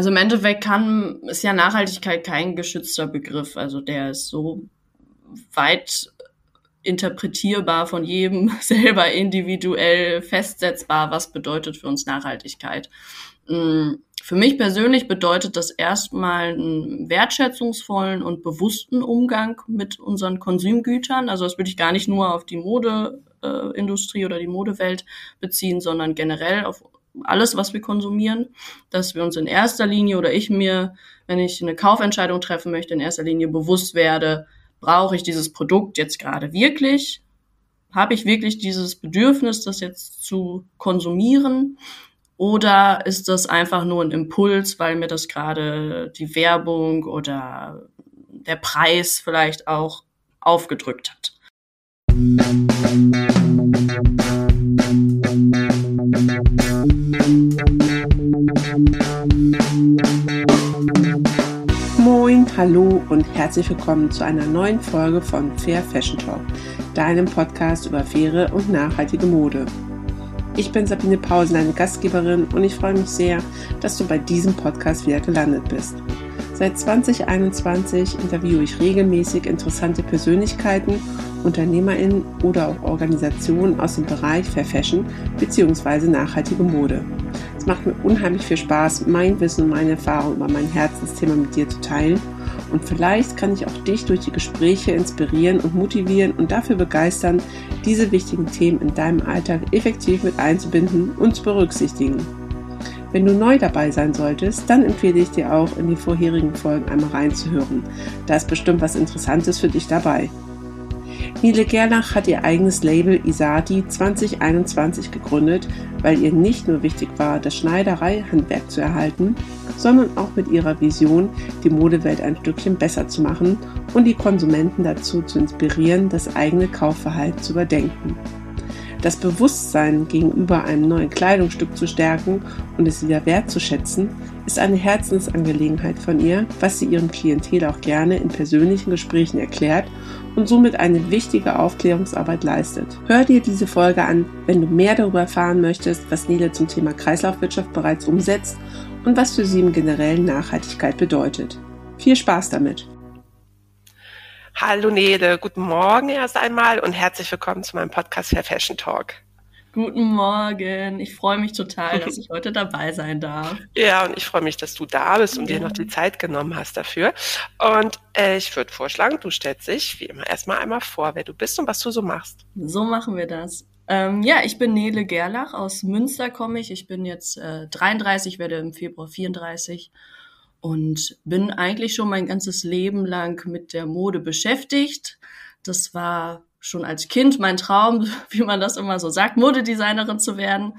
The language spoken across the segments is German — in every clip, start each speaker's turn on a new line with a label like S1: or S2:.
S1: Also im Endeffekt kann, ist ja Nachhaltigkeit kein geschützter Begriff. Also der ist so weit interpretierbar von jedem selber individuell festsetzbar, was bedeutet für uns Nachhaltigkeit. Mm, für mich persönlich bedeutet das erstmal einen wertschätzungsvollen und bewussten Umgang mit unseren Konsumgütern. Also das würde ich gar nicht nur auf die Modeindustrie oder die Modewelt beziehen, sondern generell auf alles, was wir konsumieren, dass wir uns in erster Linie oder ich mir, wenn ich eine Kaufentscheidung treffen möchte, in erster Linie bewusst werde, brauche ich dieses Produkt jetzt gerade wirklich? Habe ich wirklich dieses Bedürfnis, das jetzt zu konsumieren? Oder ist das einfach nur ein Impuls, weil mir das gerade die Werbung oder der Preis vielleicht auch aufgedrückt hat?
S2: Hallo und herzlich willkommen zu einer neuen Folge von Fair Fashion Talk, deinem Podcast über faire und nachhaltige Mode. Ich bin Sabine Pausen, deine Gastgeberin und ich freue mich sehr, dass du bei diesem Podcast wieder gelandet bist. Seit 2021 interviewe ich regelmäßig interessante Persönlichkeiten, UnternehmerInnen oder auch Organisationen aus dem Bereich Fair Fashion bzw. nachhaltige Mode. Es macht mir unheimlich viel Spaß, mein Wissen und meine Erfahrung über mein Herzensthema mit dir zu teilen. Und vielleicht kann ich auch dich durch die Gespräche inspirieren und motivieren und dafür begeistern, diese wichtigen Themen in deinem Alltag effektiv mit einzubinden und zu berücksichtigen. Wenn du neu dabei sein solltest, dann empfehle ich dir auch, in die vorherigen Folgen einmal reinzuhören. Da ist bestimmt was Interessantes für dich dabei. Nele Gerlach hat ihr eigenes Label Isati 2021 gegründet, weil ihr nicht nur wichtig war, das Schneidereihandwerk zu erhalten, sondern auch mit ihrer Vision, die Modewelt ein Stückchen besser zu machen und die Konsumenten dazu zu inspirieren, das eigene Kaufverhalten zu überdenken. Das Bewusstsein gegenüber einem neuen Kleidungsstück zu stärken und es wieder wertzuschätzen, ist eine Herzensangelegenheit von ihr, was sie ihrem Klientel auch gerne in persönlichen Gesprächen erklärt und somit eine wichtige Aufklärungsarbeit leistet. Hör dir diese Folge an, wenn du mehr darüber erfahren möchtest, was Nele zum Thema Kreislaufwirtschaft bereits umsetzt und was für sie im generellen Nachhaltigkeit bedeutet. Viel Spaß damit!
S3: Hallo Nele, guten Morgen erst einmal und herzlich willkommen zu meinem Podcast Fair Fashion Talk.
S1: Guten Morgen. Ich freue mich total, dass ich heute dabei sein darf.
S3: Ja, und ich freue mich, dass du da bist und ja. dir noch die Zeit genommen hast dafür. Und äh, ich würde vorschlagen, du stellst dich wie immer erstmal einmal vor, wer du bist und was du so machst.
S1: So machen wir das. Ähm, ja, ich bin Nele Gerlach, aus Münster komme ich. Ich bin jetzt äh, 33, werde im Februar 34 und bin eigentlich schon mein ganzes Leben lang mit der Mode beschäftigt. Das war schon als Kind mein Traum, wie man das immer so sagt, Modedesignerin zu werden.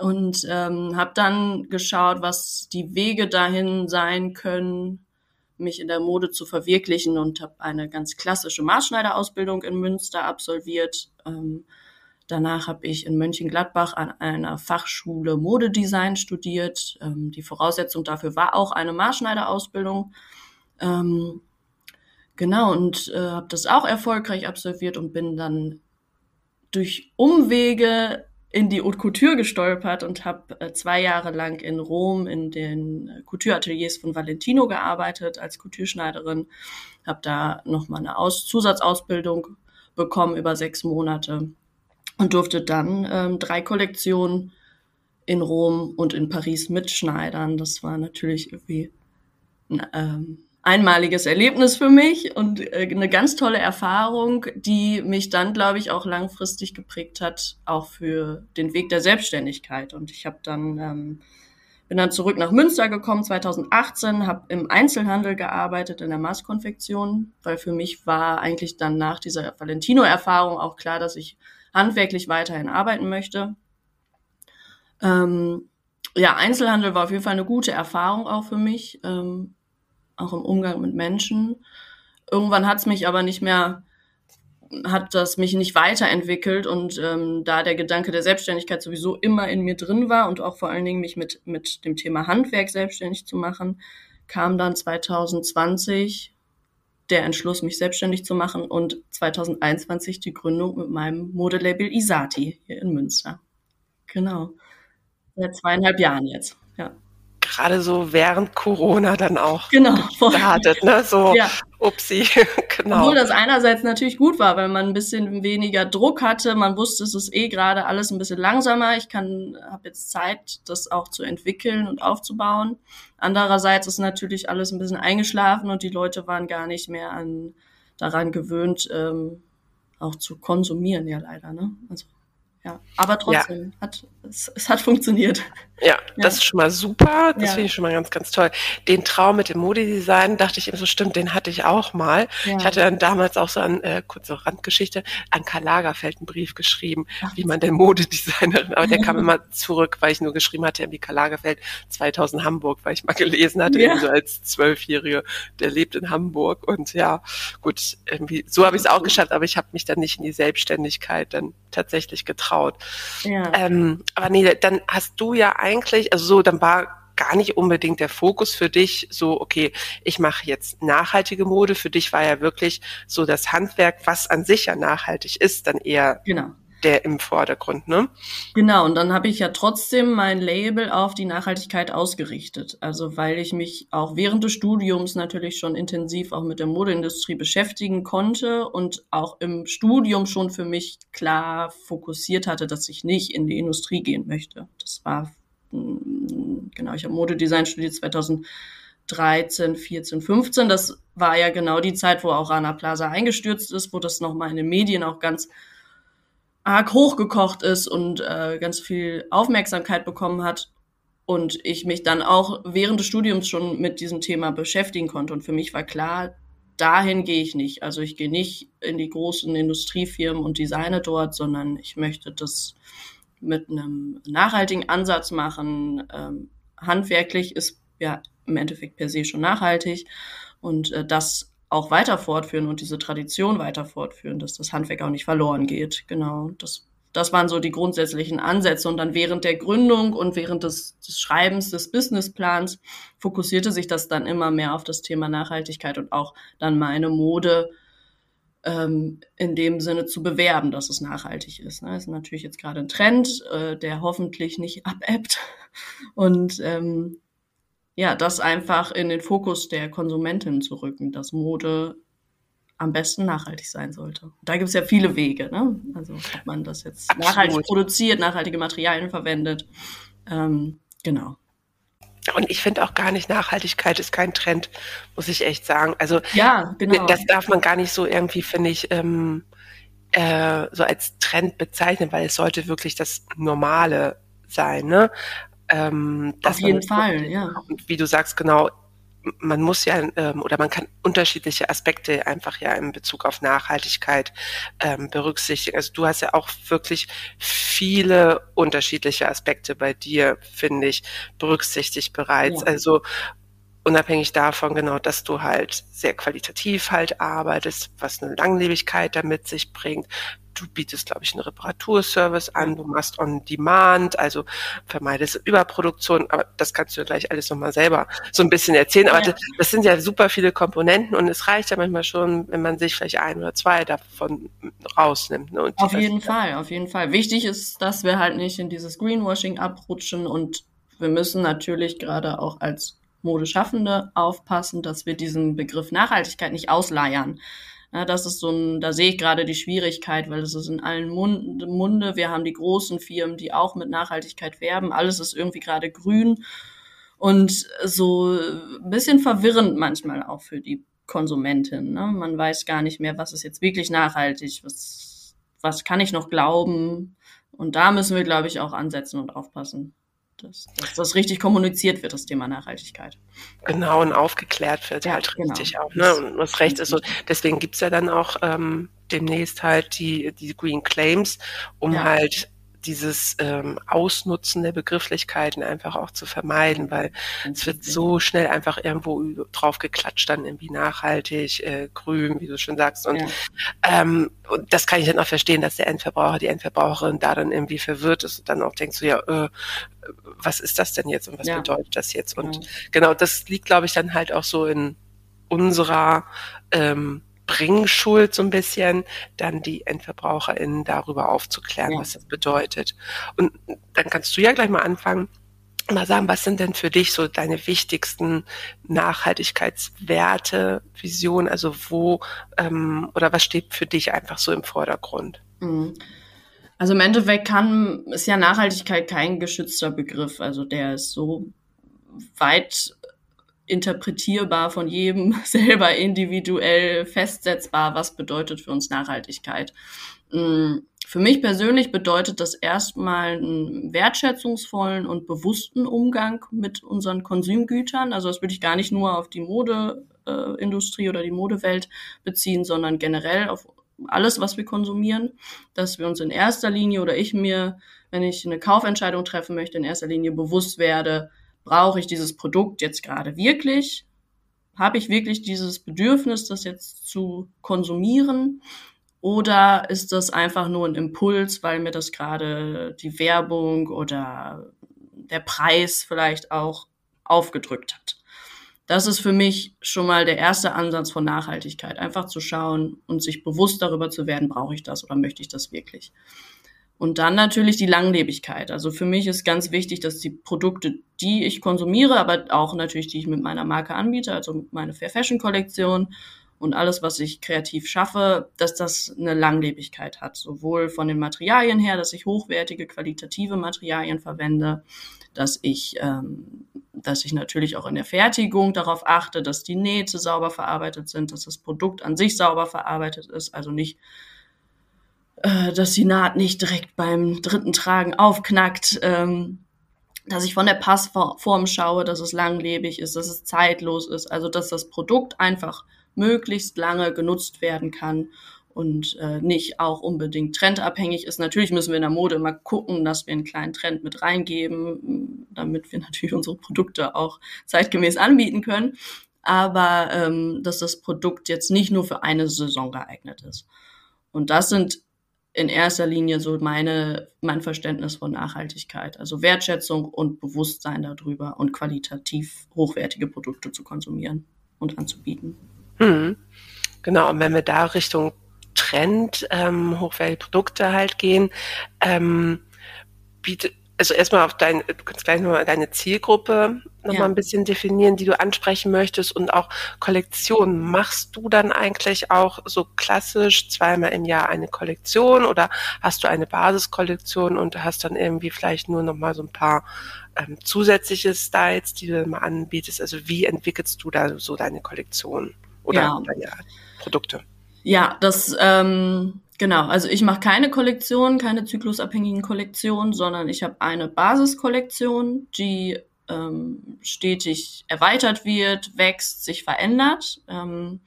S1: Und ähm, habe dann geschaut, was die Wege dahin sein können, mich in der Mode zu verwirklichen und habe eine ganz klassische Maßschneiderausbildung in Münster absolviert. Ähm, Danach habe ich in Mönchengladbach an einer Fachschule Modedesign studiert. Ähm, die Voraussetzung dafür war auch eine Maßschneiderausbildung. Ähm, genau, und äh, habe das auch erfolgreich absolviert und bin dann durch Umwege in die Haute Couture gestolpert und habe äh, zwei Jahre lang in Rom in den Couture-Ateliers von Valentino gearbeitet als Couture-Schneiderin. Habe da nochmal eine Aus Zusatzausbildung bekommen über sechs Monate und durfte dann ähm, drei Kollektionen in Rom und in Paris mitschneidern. Das war natürlich irgendwie ein ähm, einmaliges Erlebnis für mich und äh, eine ganz tolle Erfahrung, die mich dann, glaube ich, auch langfristig geprägt hat, auch für den Weg der Selbstständigkeit. Und ich habe dann ähm, bin dann zurück nach Münster gekommen 2018, habe im Einzelhandel gearbeitet in der Maßkonfektion, weil für mich war eigentlich dann nach dieser Valentino-Erfahrung auch klar, dass ich handwerklich weiterhin arbeiten möchte. Ähm, ja, Einzelhandel war auf jeden Fall eine gute Erfahrung auch für mich, ähm, auch im Umgang mit Menschen. Irgendwann hat es mich aber nicht mehr, hat das mich nicht weiterentwickelt und ähm, da der Gedanke der Selbstständigkeit sowieso immer in mir drin war und auch vor allen Dingen mich mit, mit dem Thema Handwerk selbstständig zu machen, kam dann 2020 der Entschluss, mich selbstständig zu machen und 2021 die Gründung mit meinem Modelabel Isati hier in Münster. Genau. Seit zweieinhalb Jahren jetzt, ja.
S2: Gerade so während Corona dann auch
S1: genau,
S2: gestartet, ne? So, ja. upsi,
S1: genau. Obwohl das einerseits natürlich gut war, weil man ein bisschen weniger Druck hatte. Man wusste, es ist eh gerade alles ein bisschen langsamer. Ich kann, habe jetzt Zeit, das auch zu entwickeln und aufzubauen. Andererseits ist natürlich alles ein bisschen eingeschlafen und die Leute waren gar nicht mehr an, daran gewöhnt, ähm, auch zu konsumieren, ja leider, ne? Also ja, aber trotzdem, ja. Hat, es, es, hat funktioniert.
S2: Ja, ja, das ist schon mal super. Das ja. finde ich schon mal ganz, ganz toll. Den Traum mit dem Modedesign dachte ich immer so, stimmt, den hatte ich auch mal. Ich hatte dann damals auch so an, äh, kurze Randgeschichte, an Karl Lagerfeld einen Brief geschrieben, Ach. wie man denn Modedesignerin, aber der kam immer zurück, weil ich nur geschrieben hatte, wie Karl Lagerfeld 2000 Hamburg, weil ich mal gelesen hatte, ja. so als Zwölfjährige, der lebt in Hamburg und ja, gut, irgendwie, so habe ich es auch geschafft, aber ich habe mich dann nicht in die Selbstständigkeit dann tatsächlich getraut. Ja. Ähm, aber nee, dann hast du ja eigentlich, also so, dann war gar nicht unbedingt der Fokus für dich so, okay, ich mache jetzt nachhaltige Mode. Für dich war ja wirklich so das Handwerk, was an sich ja nachhaltig ist, dann eher genau der im Vordergrund, ne?
S1: Genau, und dann habe ich ja trotzdem mein Label auf die Nachhaltigkeit ausgerichtet. Also weil ich mich auch während des Studiums natürlich schon intensiv auch mit der Modeindustrie beschäftigen konnte und auch im Studium schon für mich klar fokussiert hatte, dass ich nicht in die Industrie gehen möchte. Das war, mm, genau, ich habe Modedesign studiert 2013, 14, 15. Das war ja genau die Zeit, wo auch Rana Plaza eingestürzt ist, wo das nochmal in den Medien auch ganz arg hochgekocht ist und äh, ganz viel Aufmerksamkeit bekommen hat und ich mich dann auch während des Studiums schon mit diesem Thema beschäftigen konnte. Und für mich war klar, dahin gehe ich nicht. Also ich gehe nicht in die großen Industriefirmen und designe dort, sondern ich möchte das mit einem nachhaltigen Ansatz machen. Ähm, handwerklich ist ja im Endeffekt per se schon nachhaltig und äh, das auch weiter fortführen und diese Tradition weiter fortführen, dass das Handwerk auch nicht verloren geht. Genau, das, das waren so die grundsätzlichen Ansätze. Und dann während der Gründung und während des, des Schreibens des Businessplans fokussierte sich das dann immer mehr auf das Thema Nachhaltigkeit und auch dann meine Mode ähm, in dem Sinne zu bewerben, dass es nachhaltig ist. Ne? Das ist natürlich jetzt gerade ein Trend, äh, der hoffentlich nicht abebbt. Und ähm, ja, das einfach in den Fokus der Konsumentin zu rücken, dass Mode am besten nachhaltig sein sollte. Da gibt es ja viele Wege, ne? Also ob man das jetzt Absolut. nachhaltig produziert, nachhaltige Materialien verwendet. Ähm, genau.
S2: Und ich finde auch gar nicht, Nachhaltigkeit ist kein Trend, muss ich echt sagen. Also
S1: ja, genau.
S2: das darf man gar nicht so irgendwie, finde ich, ähm, äh, so als Trend bezeichnen, weil es sollte wirklich das Normale sein. Ne?
S1: Ähm, Auf jeden Fall, ja.
S2: Und wie du sagst, genau, man muss ja ähm, oder man kann unterschiedliche Aspekte einfach ja in Bezug auf Nachhaltigkeit ähm, berücksichtigen. Also du hast ja auch wirklich viele unterschiedliche Aspekte bei dir, finde ich, berücksichtigt bereits. Ja. Also unabhängig davon genau, dass du halt sehr qualitativ halt arbeitest, was eine Langlebigkeit damit sich bringt, du bietest, glaube ich, einen Reparaturservice an, du machst on-demand, also vermeidest Überproduktion, aber das kannst du gleich alles nochmal selber so ein bisschen erzählen. Aber das, das, sind ja super viele Komponenten und es reicht ja manchmal schon, wenn man sich vielleicht ein oder zwei davon rausnimmt. Ne?
S1: auf jeden Fall, auf jeden Fall. Wichtig ist, dass wir halt nicht in dieses Greenwashing abrutschen und wir müssen natürlich gerade auch als Modeschaffende aufpassen, dass wir diesen Begriff Nachhaltigkeit nicht ausleiern. Ja, das ist so ein, da sehe ich gerade die Schwierigkeit, weil es ist in allen Mund, Munde. Wir haben die großen Firmen, die auch mit Nachhaltigkeit werben. Alles ist irgendwie gerade grün und so ein bisschen verwirrend manchmal auch für die Konsumentin. Ne? Man weiß gar nicht mehr, was ist jetzt wirklich nachhaltig, was, was kann ich noch glauben. Und da müssen wir, glaube ich, auch ansetzen und aufpassen dass, dass das richtig kommuniziert wird, das Thema Nachhaltigkeit.
S2: Genau, und aufgeklärt wird ja, halt genau. richtig auch. Ne? Und das Recht ist so, deswegen gibt's ja dann auch ähm, demnächst halt die, die Green Claims, um ja. halt dieses ähm, Ausnutzen der Begrifflichkeiten einfach auch zu vermeiden, weil es wird so schnell einfach irgendwo drauf geklatscht, dann irgendwie nachhaltig, äh, grün, wie du schon sagst. Und, ja. ähm, und das kann ich dann auch verstehen, dass der Endverbraucher, die Endverbraucherin da dann irgendwie verwirrt ist und dann auch denkt so, ja, äh, was ist das denn jetzt und was ja. bedeutet das jetzt? Und ja. genau, das liegt, glaube ich, dann halt auch so in unserer ähm, Bringschuld so ein bisschen, dann die EndverbraucherInnen darüber aufzuklären, ja. was das bedeutet. Und dann kannst du ja gleich mal anfangen, mal sagen, was sind denn für dich so deine wichtigsten Nachhaltigkeitswerte, Visionen, also wo ähm, oder was steht für dich einfach so im Vordergrund? Mhm.
S1: Also im Endeffekt kann, ist ja Nachhaltigkeit kein geschützter Begriff. Also der ist so weit interpretierbar von jedem selber individuell festsetzbar, was bedeutet für uns Nachhaltigkeit. Mhm. Für mich persönlich bedeutet das erstmal einen wertschätzungsvollen und bewussten Umgang mit unseren Konsumgütern. Also das würde ich gar nicht nur auf die Modeindustrie äh, oder die Modewelt beziehen, sondern generell auf alles, was wir konsumieren, dass wir uns in erster Linie oder ich mir, wenn ich eine Kaufentscheidung treffen möchte, in erster Linie bewusst werde, brauche ich dieses Produkt jetzt gerade wirklich? Habe ich wirklich dieses Bedürfnis, das jetzt zu konsumieren? Oder ist das einfach nur ein Impuls, weil mir das gerade die Werbung oder der Preis vielleicht auch aufgedrückt hat? Das ist für mich schon mal der erste Ansatz von Nachhaltigkeit. Einfach zu schauen und sich bewusst darüber zu werden, brauche ich das oder möchte ich das wirklich? Und dann natürlich die Langlebigkeit. Also für mich ist ganz wichtig, dass die Produkte, die ich konsumiere, aber auch natürlich, die ich mit meiner Marke anbiete, also meine Fair Fashion Kollektion und alles, was ich kreativ schaffe, dass das eine Langlebigkeit hat. Sowohl von den Materialien her, dass ich hochwertige, qualitative Materialien verwende, dass ich, ähm, dass ich natürlich auch in der Fertigung darauf achte, dass die Nähte sauber verarbeitet sind, dass das Produkt an sich sauber verarbeitet ist, also nicht äh, dass die Naht nicht direkt beim dritten Tragen aufknackt, ähm, dass ich von der Passform schaue, dass es langlebig ist, dass es zeitlos ist, also dass das Produkt einfach möglichst lange genutzt werden kann und äh, nicht auch unbedingt trendabhängig ist. Natürlich müssen wir in der Mode immer gucken, dass wir einen kleinen Trend mit reingeben, damit wir natürlich unsere Produkte auch zeitgemäß anbieten können. Aber ähm, dass das Produkt jetzt nicht nur für eine Saison geeignet ist. Und das sind in erster Linie so meine, mein Verständnis von Nachhaltigkeit. Also Wertschätzung und Bewusstsein darüber und qualitativ hochwertige Produkte zu konsumieren und anzubieten.
S2: Mhm. Genau, und wenn wir da Richtung Trend, ähm, hochwertige Produkte halt gehen, ähm, bietet, also erstmal auf dein, du kannst gleich nochmal deine Zielgruppe nochmal ja. ein bisschen definieren, die du ansprechen möchtest und auch Kollektionen. Machst du dann eigentlich auch so klassisch zweimal im Jahr eine Kollektion oder hast du eine Basiskollektion und hast dann irgendwie vielleicht nur nochmal so ein paar ähm, zusätzliche Styles, die du mal anbietest? Also wie entwickelst du da so deine Kollektion oder ja. deine Produkte?
S1: Ja, das ähm, Genau, also ich mache keine Kollektion, keine zyklusabhängigen Kollektionen, sondern ich habe eine Basiskollektion, die ähm, stetig erweitert wird, wächst, sich verändert, ähm,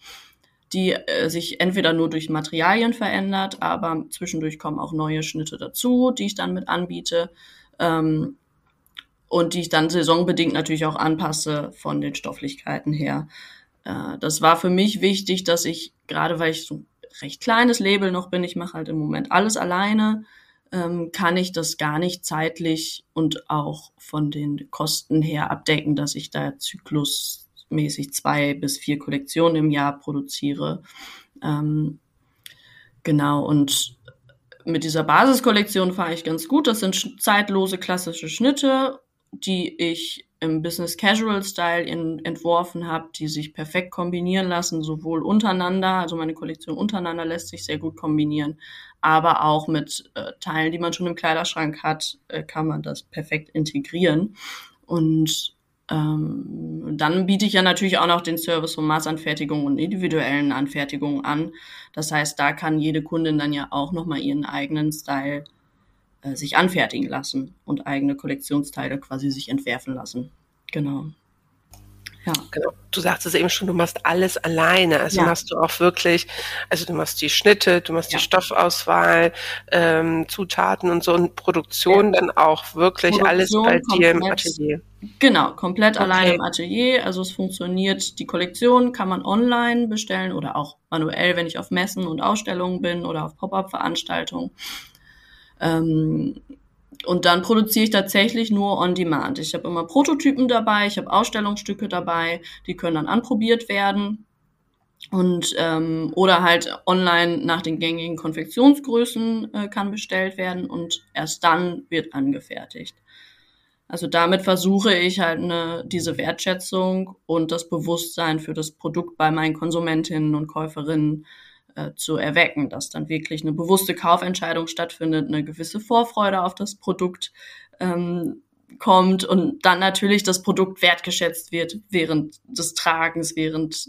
S1: die äh, sich entweder nur durch Materialien verändert, aber zwischendurch kommen auch neue Schnitte dazu, die ich dann mit anbiete ähm, und die ich dann saisonbedingt natürlich auch anpasse von den Stofflichkeiten her. Äh, das war für mich wichtig, dass ich, gerade weil ich so recht kleines Label noch bin, ich mache halt im Moment alles alleine, ähm, kann ich das gar nicht zeitlich und auch von den Kosten her abdecken, dass ich da zyklusmäßig zwei bis vier Kollektionen im Jahr produziere. Ähm, genau, und mit dieser Basiskollektion fahre ich ganz gut. Das sind zeitlose klassische Schnitte, die ich im Business Casual Style in, entworfen habe, die sich perfekt kombinieren lassen, sowohl untereinander, also meine Kollektion untereinander lässt sich sehr gut kombinieren, aber auch mit äh, Teilen, die man schon im Kleiderschrank hat, äh, kann man das perfekt integrieren. Und ähm, dann biete ich ja natürlich auch noch den Service von Maßanfertigung und individuellen Anfertigungen an. Das heißt, da kann jede Kundin dann ja auch nochmal ihren eigenen Style äh, sich anfertigen lassen und eigene Kollektionsteile quasi sich entwerfen lassen. Genau.
S2: Ja. Genau. Du sagtest eben schon, du machst alles alleine. Also ja. machst du auch wirklich, also du machst die Schnitte, du machst ja. die Stoffauswahl, ähm, Zutaten und so und Produktion ja. dann auch wirklich Produktion alles bei dir im Atelier.
S1: Genau, komplett okay. alleine im Atelier. Also es funktioniert, die Kollektion kann man online bestellen oder auch manuell, wenn ich auf Messen und Ausstellungen bin oder auf Pop-up-Veranstaltungen. Ähm, und dann produziere ich tatsächlich nur on demand. Ich habe immer Prototypen dabei, ich habe Ausstellungsstücke dabei, die können dann anprobiert werden. Und ähm, oder halt online nach den gängigen Konfektionsgrößen äh, kann bestellt werden und erst dann wird angefertigt. Also damit versuche ich halt eine, diese Wertschätzung und das Bewusstsein für das Produkt bei meinen Konsumentinnen und Käuferinnen äh, zu erwecken, dass dann wirklich eine bewusste Kaufentscheidung stattfindet, eine gewisse Vorfreude auf das Produkt ähm, kommt und dann natürlich das Produkt wertgeschätzt wird während des Tragens, während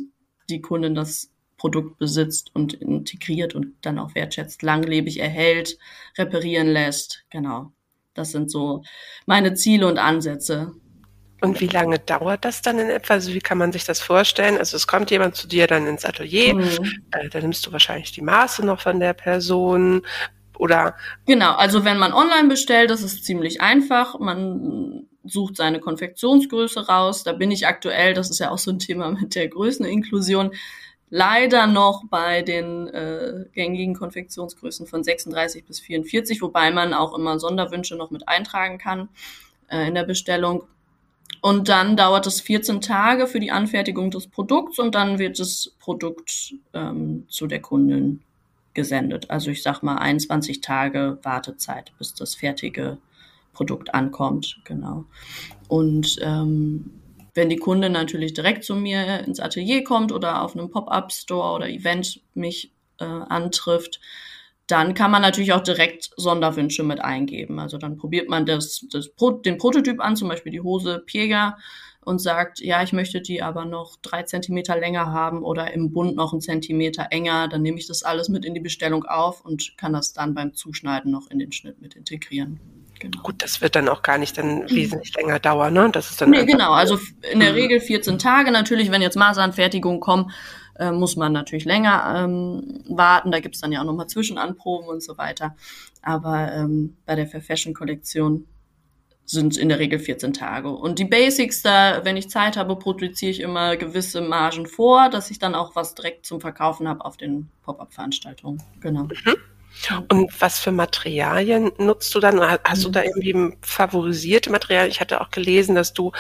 S1: die Kundin das Produkt besitzt und integriert und dann auch wertschätzt, langlebig erhält, reparieren lässt. Genau. Das sind so meine Ziele und Ansätze.
S2: Und wie lange dauert das dann in etwa? Also wie kann man sich das vorstellen? Also es kommt jemand zu dir dann ins Atelier, mhm. äh, da nimmst du wahrscheinlich die Maße noch von der Person oder?
S1: Genau, also wenn man online bestellt, das ist ziemlich einfach. Man sucht seine Konfektionsgröße raus. Da bin ich aktuell, das ist ja auch so ein Thema mit der Größeninklusion, leider noch bei den äh, gängigen Konfektionsgrößen von 36 bis 44, wobei man auch immer Sonderwünsche noch mit eintragen kann äh, in der Bestellung. Und dann dauert es 14 Tage für die Anfertigung des Produkts und dann wird das Produkt ähm, zu der Kundin gesendet. Also ich sag mal 21 Tage Wartezeit, bis das fertige Produkt ankommt. Genau. Und ähm, wenn die Kundin natürlich direkt zu mir ins Atelier kommt oder auf einem Pop-up-Store oder Event mich äh, antrifft, dann kann man natürlich auch direkt Sonderwünsche mit eingeben. Also dann probiert man das, das den Prototyp an, zum Beispiel die Hose Piega und sagt, ja, ich möchte die aber noch drei Zentimeter länger haben oder im Bund noch einen Zentimeter enger, dann nehme ich das alles mit in die Bestellung auf und kann das dann beim Zuschneiden noch in den Schnitt mit integrieren.
S2: Genau. Gut, das wird dann auch gar nicht dann wesentlich länger dauern, ne?
S1: Das ist dann nee, genau, also in der mhm. Regel 14 Tage. Natürlich, wenn jetzt Maßanfertigungen kommen, äh, muss man natürlich länger ähm, warten. Da gibt's dann ja auch nochmal Zwischenanproben und so weiter. Aber ähm, bei der Fair Fashion Kollektion sind in der Regel 14 Tage. Und die Basics, da, wenn ich Zeit habe, produziere ich immer gewisse Margen vor, dass ich dann auch was direkt zum Verkaufen habe auf den Pop-up-Veranstaltungen. Genau. Mhm.
S2: Und was für Materialien nutzt du dann? Hast du da mhm. irgendwie favorisierte Materialien? Ich hatte auch gelesen, dass du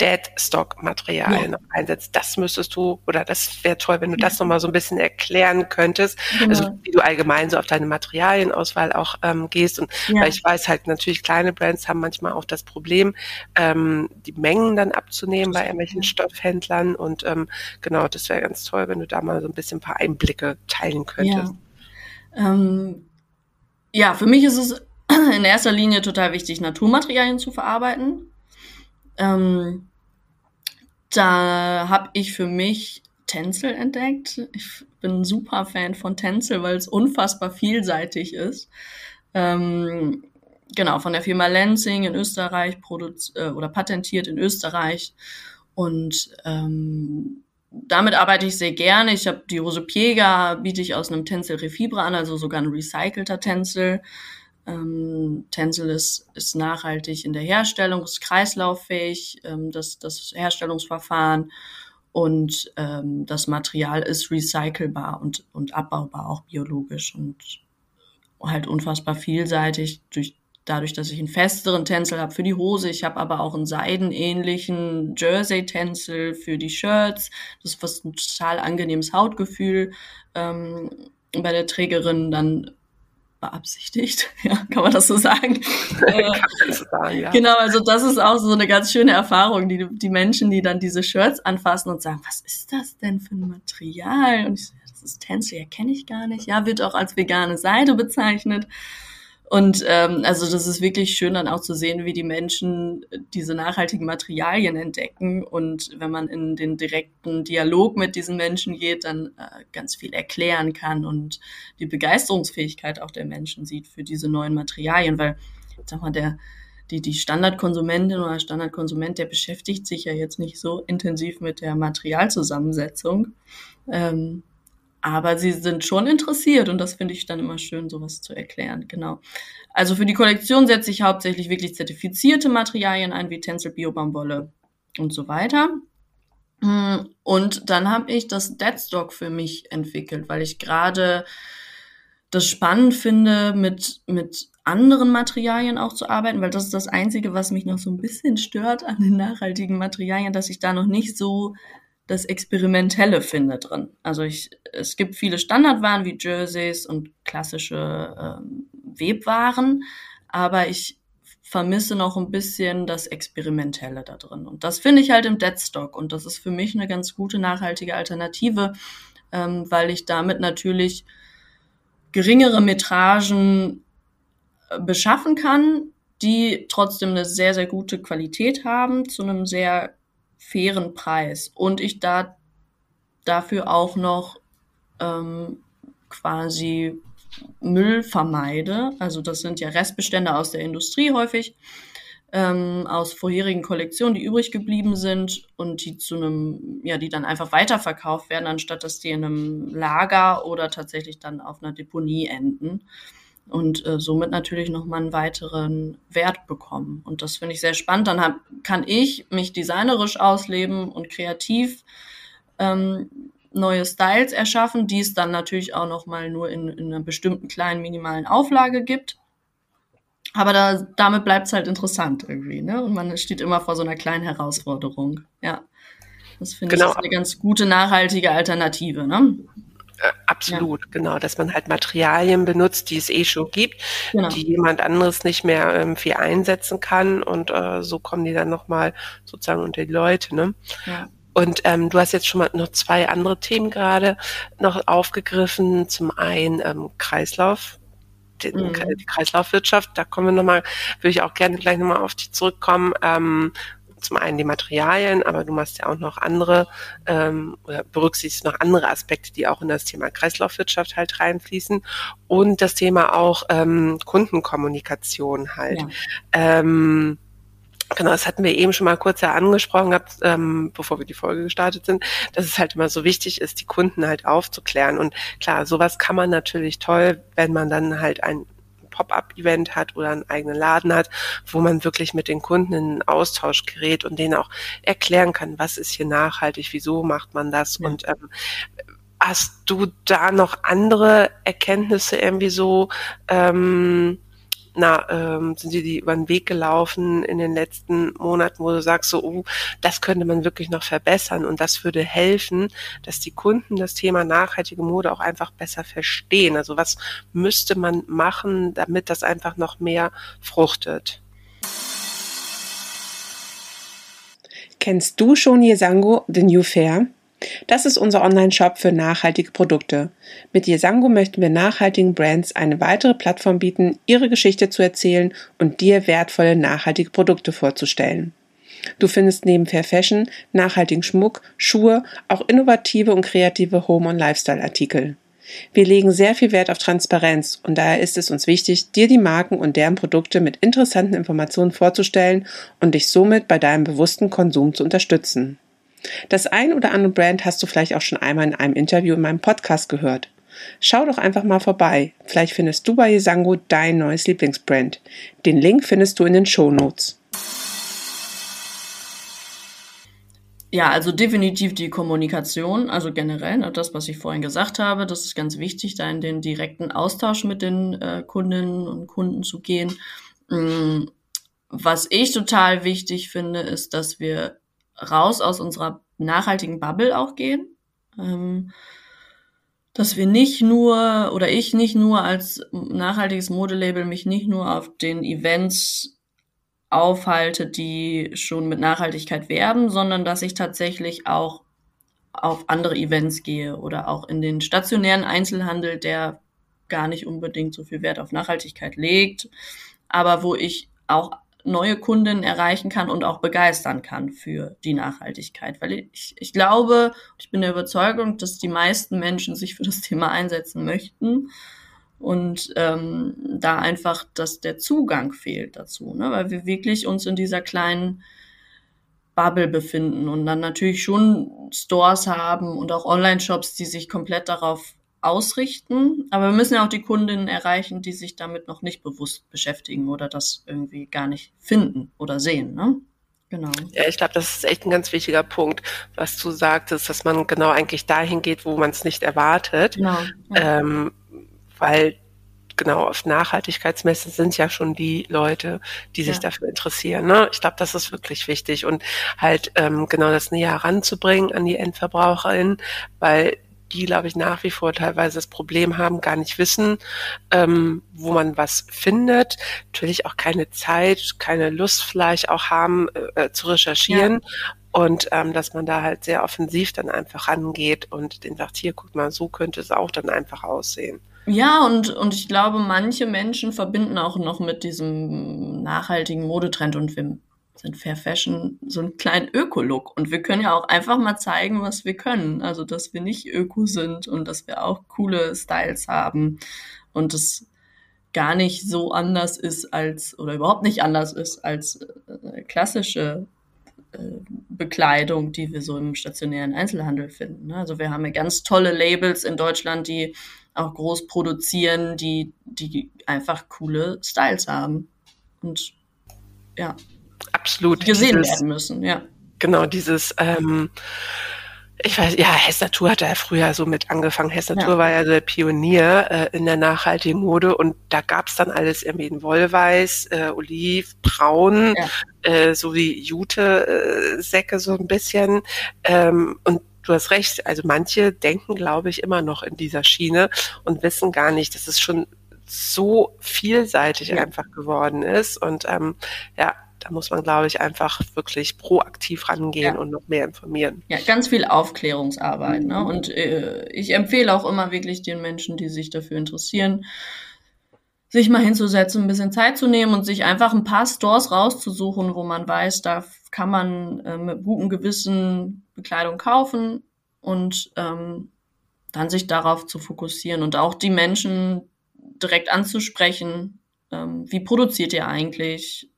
S2: Deadstock-Materialien ja. einsetzt. Das müsstest du, oder das wäre toll, wenn du das nochmal so ein bisschen erklären könntest. Genau. Also wie du allgemein so auf deine Materialienauswahl auch ähm, gehst. Und ja. weil ich weiß halt natürlich, kleine Brands haben manchmal auch das Problem, ähm, die Mengen dann abzunehmen bei irgendwelchen Stoffhändlern. Und ähm, genau, das wäre ganz toll, wenn du da mal so ein bisschen ein paar Einblicke teilen könntest.
S1: Ja. Ähm, ja, für mich ist es in erster Linie total wichtig, Naturmaterialien zu verarbeiten. Ähm, da habe ich für mich Tencel entdeckt. Ich bin ein super Fan von Tencel, weil es unfassbar vielseitig ist. Ähm, genau, von der Firma Lansing in Österreich produziert äh, oder patentiert in Österreich. Und ähm, damit arbeite ich sehr gerne. Ich habe die Hose Piega, biete ich aus einem Tencel Refibra an, also sogar ein recycelter Tencel. Ähm, Tencel ist, ist nachhaltig in der Herstellung, ist kreislauffähig, ähm, das, das Herstellungsverfahren und ähm, das Material ist recycelbar und, und abbaubar, auch biologisch und halt unfassbar vielseitig durch dadurch, dass ich einen festeren Tänzel habe für die Hose. Ich habe aber auch einen seidenähnlichen Jersey-Tänzel für die Shirts. Das ist fast ein total angenehmes Hautgefühl ähm, bei der Trägerin dann beabsichtigt, ja, kann man das so sagen? äh, so sagen ja. Genau, also das ist auch so eine ganz schöne Erfahrung, die, die Menschen, die dann diese Shirts anfassen und sagen, was ist das denn für ein Material? Und ich so, das ist Tänzel, ja, kenne ich gar nicht. Ja, wird auch als vegane Seide bezeichnet. Und ähm, also das ist wirklich schön dann auch zu sehen, wie die Menschen diese nachhaltigen Materialien entdecken. Und wenn man in den direkten Dialog mit diesen Menschen geht, dann äh, ganz viel erklären kann und die Begeisterungsfähigkeit auch der Menschen sieht für diese neuen Materialien. Weil, sag mal, der, die, die Standardkonsumentin oder Standardkonsument, der beschäftigt sich ja jetzt nicht so intensiv mit der Materialzusammensetzung. Ähm, aber sie sind schon interessiert und das finde ich dann immer schön, sowas zu erklären. Genau. Also für die Kollektion setze ich hauptsächlich wirklich zertifizierte Materialien ein, wie Tencel, Biobamwolle und so weiter. Hm, und dann habe ich das Deadstock für mich entwickelt, weil ich gerade das spannend finde, mit, mit anderen Materialien auch zu arbeiten, weil das ist das Einzige, was mich noch so ein bisschen stört an den nachhaltigen Materialien, dass ich da noch nicht so das Experimentelle finde drin. Also ich, es gibt viele Standardwaren wie Jerseys und klassische ähm, Webwaren, aber ich vermisse noch ein bisschen das Experimentelle da drin. Und das finde ich halt im Deadstock. Und das ist für mich eine ganz gute nachhaltige Alternative, ähm, weil ich damit natürlich geringere Metragen äh, beschaffen kann, die trotzdem eine sehr, sehr gute Qualität haben zu einem sehr fairen Preis. Und ich da dafür auch noch ähm, quasi Müll vermeide. Also das sind ja Restbestände aus der Industrie häufig, ähm, aus vorherigen Kollektionen, die übrig geblieben sind und die zu einem, ja, die dann einfach weiterverkauft werden, anstatt dass die in einem Lager oder tatsächlich dann auf einer Deponie enden und äh, somit natürlich nochmal einen weiteren Wert bekommen. Und das finde ich sehr spannend. Dann hab, kann ich mich designerisch ausleben und kreativ ähm, neue Styles erschaffen, die es dann natürlich auch noch mal nur in, in einer bestimmten kleinen minimalen Auflage gibt. Aber da, damit bleibt es halt interessant irgendwie, ne? Und man steht immer vor so einer kleinen Herausforderung. Ja. Das finde genau. ich eine ganz gute, nachhaltige Alternative, ne?
S2: Äh, absolut, ja. genau, dass man halt Materialien benutzt, die es eh schon gibt, genau. die jemand anderes nicht mehr ähm, viel einsetzen kann und äh, so kommen die dann nochmal sozusagen unter die Leute. Ne? Ja. Und ähm, du hast jetzt schon mal noch zwei andere Themen gerade noch aufgegriffen. Zum einen ähm, Kreislauf, den, mhm. die Kreislaufwirtschaft. Da kommen wir nochmal, würde ich auch gerne gleich nochmal auf die zurückkommen. Ähm, zum einen die Materialien, aber du machst ja auch noch andere ähm, oder berücksichtigst noch andere Aspekte, die auch in das Thema Kreislaufwirtschaft halt reinfließen und das Thema auch ähm, Kundenkommunikation halt. Ja. Ähm, Genau, das hatten wir eben schon mal kurz ja angesprochen gehabt, ähm, bevor wir die Folge gestartet sind, dass es halt immer so wichtig ist, die Kunden halt aufzuklären. Und klar, sowas kann man natürlich toll, wenn man dann halt ein Pop-up-Event hat oder einen eigenen Laden hat, wo man wirklich mit den Kunden in einen Austausch gerät und denen auch erklären kann, was ist hier nachhaltig, wieso macht man das ja. und ähm, Hast du da noch andere Erkenntnisse irgendwie so ähm, na, ähm, sind dir die über den Weg gelaufen in den letzten Monaten, wo du sagst, so, uh, das könnte man wirklich noch verbessern und das würde helfen, dass die Kunden das Thema nachhaltige Mode auch einfach besser verstehen. Also was müsste man machen, damit das einfach noch mehr fruchtet?
S4: Kennst du schon Yesango, The New Fair? Das ist unser Online-Shop für nachhaltige Produkte. Mit Yesango möchten wir nachhaltigen Brands eine weitere Plattform bieten, ihre Geschichte zu erzählen und dir wertvolle nachhaltige Produkte vorzustellen. Du findest neben Fair Fashion, nachhaltigen Schmuck, Schuhe, auch innovative und kreative Home- und Lifestyle-Artikel. Wir legen sehr viel Wert auf Transparenz und daher ist es uns wichtig, dir die Marken und deren Produkte mit interessanten Informationen vorzustellen und dich somit bei deinem bewussten Konsum zu unterstützen. Das ein oder andere Brand hast du vielleicht auch schon einmal in einem Interview in meinem Podcast gehört. Schau doch einfach mal vorbei. Vielleicht findest du bei Yesango dein neues Lieblingsbrand. Den Link findest du in den Show Notes.
S1: Ja, also definitiv die Kommunikation, also generell, ne, das, was ich vorhin gesagt habe, das ist ganz wichtig, da in den direkten Austausch mit den äh, Kundinnen und Kunden zu gehen. Mm, was ich total wichtig finde, ist, dass wir raus aus unserer nachhaltigen Bubble auch gehen. Ähm, dass wir nicht nur oder ich nicht nur als nachhaltiges Modelabel mich nicht nur auf den Events aufhalte, die schon mit Nachhaltigkeit werben, sondern dass ich tatsächlich auch auf andere Events gehe oder auch in den stationären Einzelhandel, der gar nicht unbedingt so viel Wert auf Nachhaltigkeit legt, aber wo ich auch neue Kunden erreichen kann und auch begeistern kann für die Nachhaltigkeit. Weil ich, ich glaube, ich bin der Überzeugung, dass die meisten Menschen sich für das Thema einsetzen möchten und ähm, da einfach, dass der Zugang fehlt dazu, ne? weil wir wirklich uns in dieser kleinen Bubble befinden und dann natürlich schon Stores haben und auch Online-Shops, die sich komplett darauf ausrichten. Aber wir müssen ja auch die Kundinnen erreichen, die sich damit noch nicht bewusst beschäftigen oder das irgendwie gar nicht finden oder sehen. Ne?
S2: Genau. Ja, ich glaube, das ist echt ein ganz wichtiger Punkt, was du sagtest, dass man genau eigentlich dahin geht, wo man es nicht erwartet. Genau. Ja. Ähm, weil genau auf Nachhaltigkeitsmessen sind ja schon die Leute, die sich ja. dafür interessieren. Ne? Ich glaube, das ist wirklich wichtig und halt ähm, genau das näher heranzubringen an die Endverbraucherin, weil die, glaube ich, nach wie vor teilweise das Problem haben, gar nicht wissen, ähm, wo man was findet. Natürlich auch keine Zeit, keine Lust vielleicht auch haben, äh, äh zu recherchieren. Ja. Und ähm, dass man da halt sehr offensiv dann einfach rangeht und den sagt, hier, guck mal, so könnte es auch dann einfach aussehen.
S1: Ja, und, und ich glaube, manche Menschen verbinden auch noch mit diesem nachhaltigen Modetrend und wir sind Fair Fashion so einen kleinen Öko-Look. Und wir können ja auch einfach mal zeigen, was wir können. Also, dass wir nicht Öko sind und dass wir auch coole Styles haben und es gar nicht so anders ist als, oder überhaupt nicht anders ist als äh, klassische äh, Bekleidung, die wir so im stationären Einzelhandel finden. Ne? Also wir haben ja ganz tolle Labels in Deutschland, die auch groß produzieren, die, die einfach coole Styles haben. Und ja,
S2: absolut
S1: gesehen dieses, werden müssen, ja.
S2: Genau, dieses, ähm, ich weiß, ja, Hess Natur hat ja früher so mit angefangen. Hess Natur ja. war ja der Pionier äh, in der nachhaltigen Mode und da gab's dann alles irgendwie in Wollweiß, äh, Oliv, Braun, ja. äh, so wie Jute-Säcke äh, so ein bisschen. Ähm, und du hast recht, also manche denken, glaube ich, immer noch in dieser Schiene und wissen gar nicht, dass es schon so vielseitig ja. einfach geworden ist. Und ähm, ja, da muss man, glaube ich, einfach wirklich proaktiv rangehen ja. und noch mehr informieren.
S1: Ja, ganz viel Aufklärungsarbeit. Ne? Und äh, ich empfehle auch immer wirklich den Menschen, die sich dafür interessieren, sich mal hinzusetzen, ein bisschen Zeit zu nehmen und sich einfach ein paar Stores rauszusuchen, wo man weiß, da kann man äh, mit gutem Gewissen Bekleidung kaufen und ähm, dann sich darauf zu fokussieren und auch die Menschen direkt anzusprechen. Ähm, wie produziert ihr eigentlich?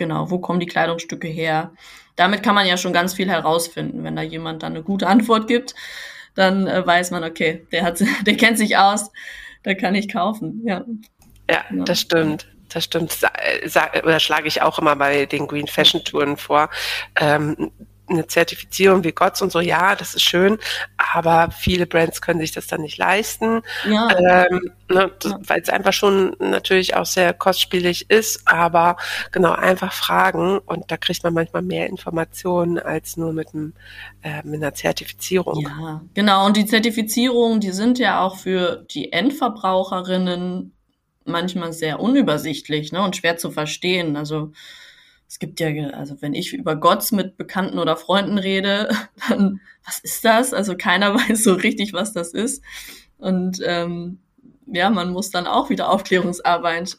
S1: Genau, wo kommen die Kleidungsstücke her? Damit kann man ja schon ganz viel herausfinden. Wenn da jemand dann eine gute Antwort gibt, dann äh, weiß man, okay, der hat, der kennt sich aus, da kann ich kaufen. Ja,
S2: ja genau. das stimmt. Das stimmt. Sa oder schlage ich auch immer bei den Green Fashion Touren vor. Ähm, eine Zertifizierung wie GOTS und so, ja, das ist schön, aber viele Brands können sich das dann nicht leisten, ja. ähm, ne, ja. weil es einfach schon natürlich auch sehr kostspielig ist, aber genau, einfach fragen und da kriegt man manchmal mehr Informationen als nur mit, einem, äh, mit einer Zertifizierung.
S1: Ja, genau, und die Zertifizierungen, die sind ja auch für die Endverbraucherinnen manchmal sehr unübersichtlich ne, und schwer zu verstehen. Also es gibt ja, also wenn ich über Gott mit Bekannten oder Freunden rede, dann, was ist das? Also keiner weiß so richtig, was das ist. Und ähm, ja, man muss dann auch wieder Aufklärungsarbeit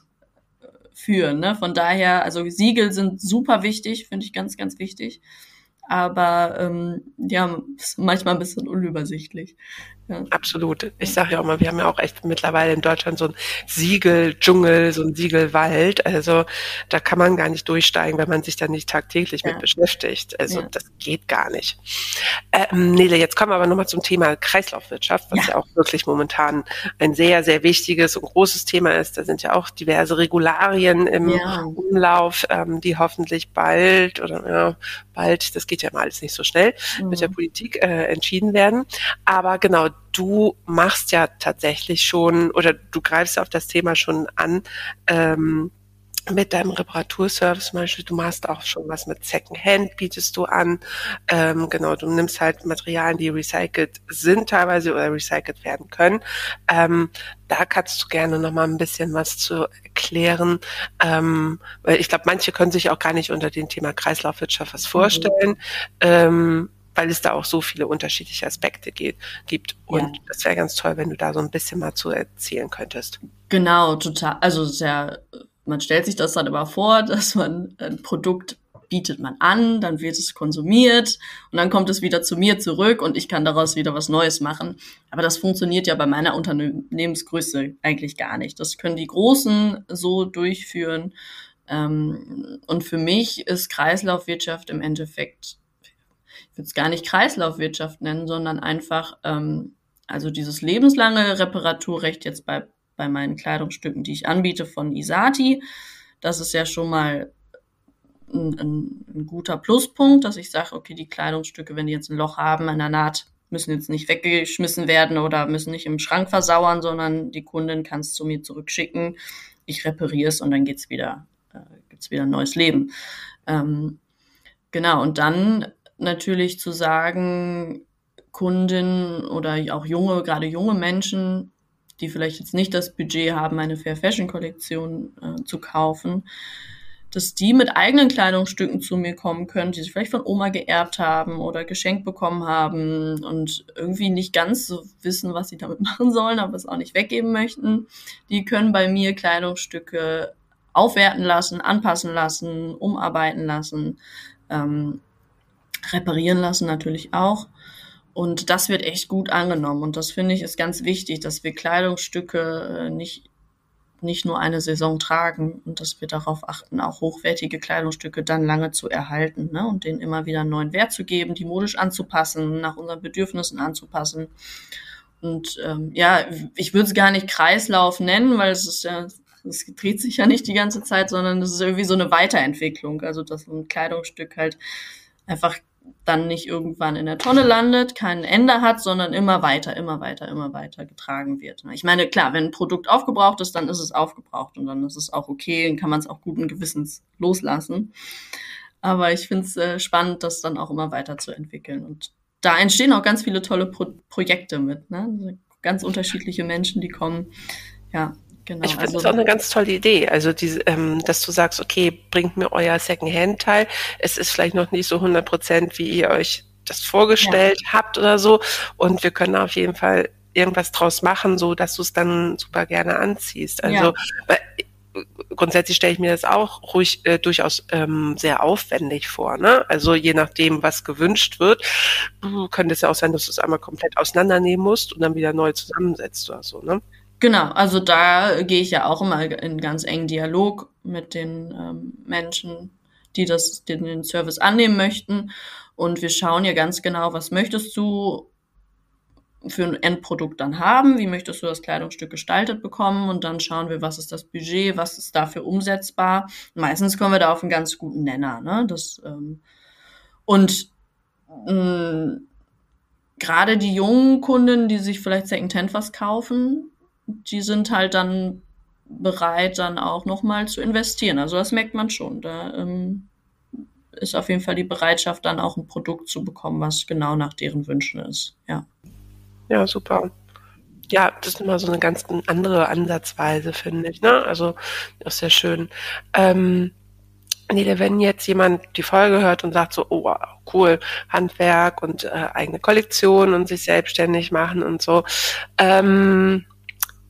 S1: führen. Ne? Von daher, also Siegel sind super wichtig, finde ich ganz, ganz wichtig aber ähm, ja, manchmal ein bisschen unübersichtlich.
S2: Ja. Absolut. Ich sage ja auch mal, wir haben ja auch echt mittlerweile in Deutschland so ein Siegeldschungel, so ein Siegelwald. Also da kann man gar nicht durchsteigen, wenn man sich da nicht tagtäglich ja. mit beschäftigt. Also ja. das geht gar nicht. Ähm, Nele, jetzt kommen wir aber nochmal zum Thema Kreislaufwirtschaft, was ja. ja auch wirklich momentan ein sehr, sehr wichtiges und großes Thema ist. Da sind ja auch diverse Regularien im Umlauf, ähm, die hoffentlich bald oder ja, bald, das geht ja mal alles nicht so schnell, mhm. mit der mhm. Politik äh, entschieden werden. Aber genau, du machst ja tatsächlich schon oder du greifst auf das Thema schon an. Ähm, mit deinem Reparaturservice zum Beispiel, du machst auch schon was mit Secondhand, bietest du an. Ähm, genau, du nimmst halt Materialien, die recycelt sind teilweise oder recycelt werden können. Ähm, da kannst du gerne noch mal ein bisschen was zu erklären, ähm, weil ich glaube, manche können sich auch gar nicht unter dem Thema Kreislaufwirtschaft was vorstellen. Mhm. Ähm, weil es da auch so viele unterschiedliche Aspekte geht, gibt. Und ja. das wäre ganz toll, wenn du da so ein bisschen mal zu erzählen könntest.
S1: Genau, total. Also sehr man stellt sich das dann aber vor, dass man ein Produkt bietet man an, dann wird es konsumiert und dann kommt es wieder zu mir zurück und ich kann daraus wieder was Neues machen. Aber das funktioniert ja bei meiner Unternehmensgröße eigentlich gar nicht. Das können die Großen so durchführen. Ähm, und für mich ist Kreislaufwirtschaft im Endeffekt, ich würde es gar nicht Kreislaufwirtschaft nennen, sondern einfach, ähm, also dieses lebenslange Reparaturrecht jetzt bei bei meinen Kleidungsstücken, die ich anbiete von Isati. Das ist ja schon mal ein, ein, ein guter Pluspunkt, dass ich sage, okay, die Kleidungsstücke, wenn die jetzt ein Loch haben an der Naht, müssen jetzt nicht weggeschmissen werden oder müssen nicht im Schrank versauern, sondern die Kundin kann es zu mir zurückschicken. Ich repariere es und dann geht's wieder, äh, gibt's wieder ein neues Leben. Ähm, genau, und dann natürlich zu sagen, Kundinnen oder auch junge, gerade junge Menschen, die vielleicht jetzt nicht das Budget haben, eine Fair Fashion Kollektion äh, zu kaufen, dass die mit eigenen Kleidungsstücken zu mir kommen können, die sie vielleicht von Oma geerbt haben oder geschenkt bekommen haben und irgendwie nicht ganz so wissen, was sie damit machen sollen, aber es auch nicht weggeben möchten. Die können bei mir Kleidungsstücke aufwerten lassen, anpassen lassen, umarbeiten lassen, ähm, reparieren lassen natürlich auch. Und das wird echt gut angenommen. Und das finde ich ist ganz wichtig, dass wir Kleidungsstücke äh, nicht nicht nur eine Saison tragen und dass wir darauf achten, auch hochwertige Kleidungsstücke dann lange zu erhalten ne? und denen immer wieder einen neuen Wert zu geben, die modisch anzupassen, nach unseren Bedürfnissen anzupassen. Und ähm, ja, ich würde es gar nicht Kreislauf nennen, weil es ist ja, es dreht sich ja nicht die ganze Zeit, sondern es ist irgendwie so eine Weiterentwicklung. Also dass ein Kleidungsstück halt einfach dann nicht irgendwann in der Tonne landet, kein Ende hat, sondern immer weiter, immer weiter, immer weiter getragen wird. Ich meine, klar, wenn ein Produkt aufgebraucht ist, dann ist es aufgebraucht und dann ist es auch okay, dann kann man es auch guten Gewissens loslassen. Aber ich finde es äh, spannend, das dann auch immer weiter zu entwickeln. Und da entstehen auch ganz viele tolle Pro Projekte mit. Ne? Ganz unterschiedliche Menschen, die kommen. Ja,
S2: Genau, ich finde also, das auch eine ganz tolle Idee. Also, diese, ähm, dass du sagst, okay, bringt mir euer Secondhand-Teil. Es ist vielleicht noch nicht so 100 Prozent, wie ihr euch das vorgestellt ja. habt oder so. Und wir können auf jeden Fall irgendwas draus machen, so dass du es dann super gerne anziehst. Also, ja. grundsätzlich stelle ich mir das auch ruhig äh, durchaus ähm, sehr aufwendig vor. Ne? Also je nachdem, was gewünscht wird, könnte es ja auch sein, dass du es einmal komplett auseinandernehmen musst und dann wieder neu zusammensetzt oder so. Ne?
S1: Genau, also da gehe ich ja auch immer in ganz engen Dialog mit den ähm, Menschen, die das, den, den Service annehmen möchten. Und wir schauen ja ganz genau, was möchtest du für ein Endprodukt dann haben, wie möchtest du das Kleidungsstück gestaltet bekommen und dann schauen wir, was ist das Budget, was ist dafür umsetzbar. Meistens kommen wir da auf einen ganz guten Nenner. Ne? Das, ähm, und mh, gerade die jungen Kunden, die sich vielleicht Secondhand was kaufen, die sind halt dann bereit, dann auch nochmal zu investieren. Also das merkt man schon. Da ähm, ist auf jeden Fall die Bereitschaft, dann auch ein Produkt zu bekommen, was genau nach deren Wünschen ist. Ja.
S2: Ja, super. Ja, das ist immer so eine ganz andere Ansatzweise, finde ich. Ne? Also, das ist sehr schön. Ähm, Nee, wenn jetzt jemand die Folge hört und sagt so, oh, cool, Handwerk und äh, eigene Kollektion und sich selbstständig machen und so, ähm,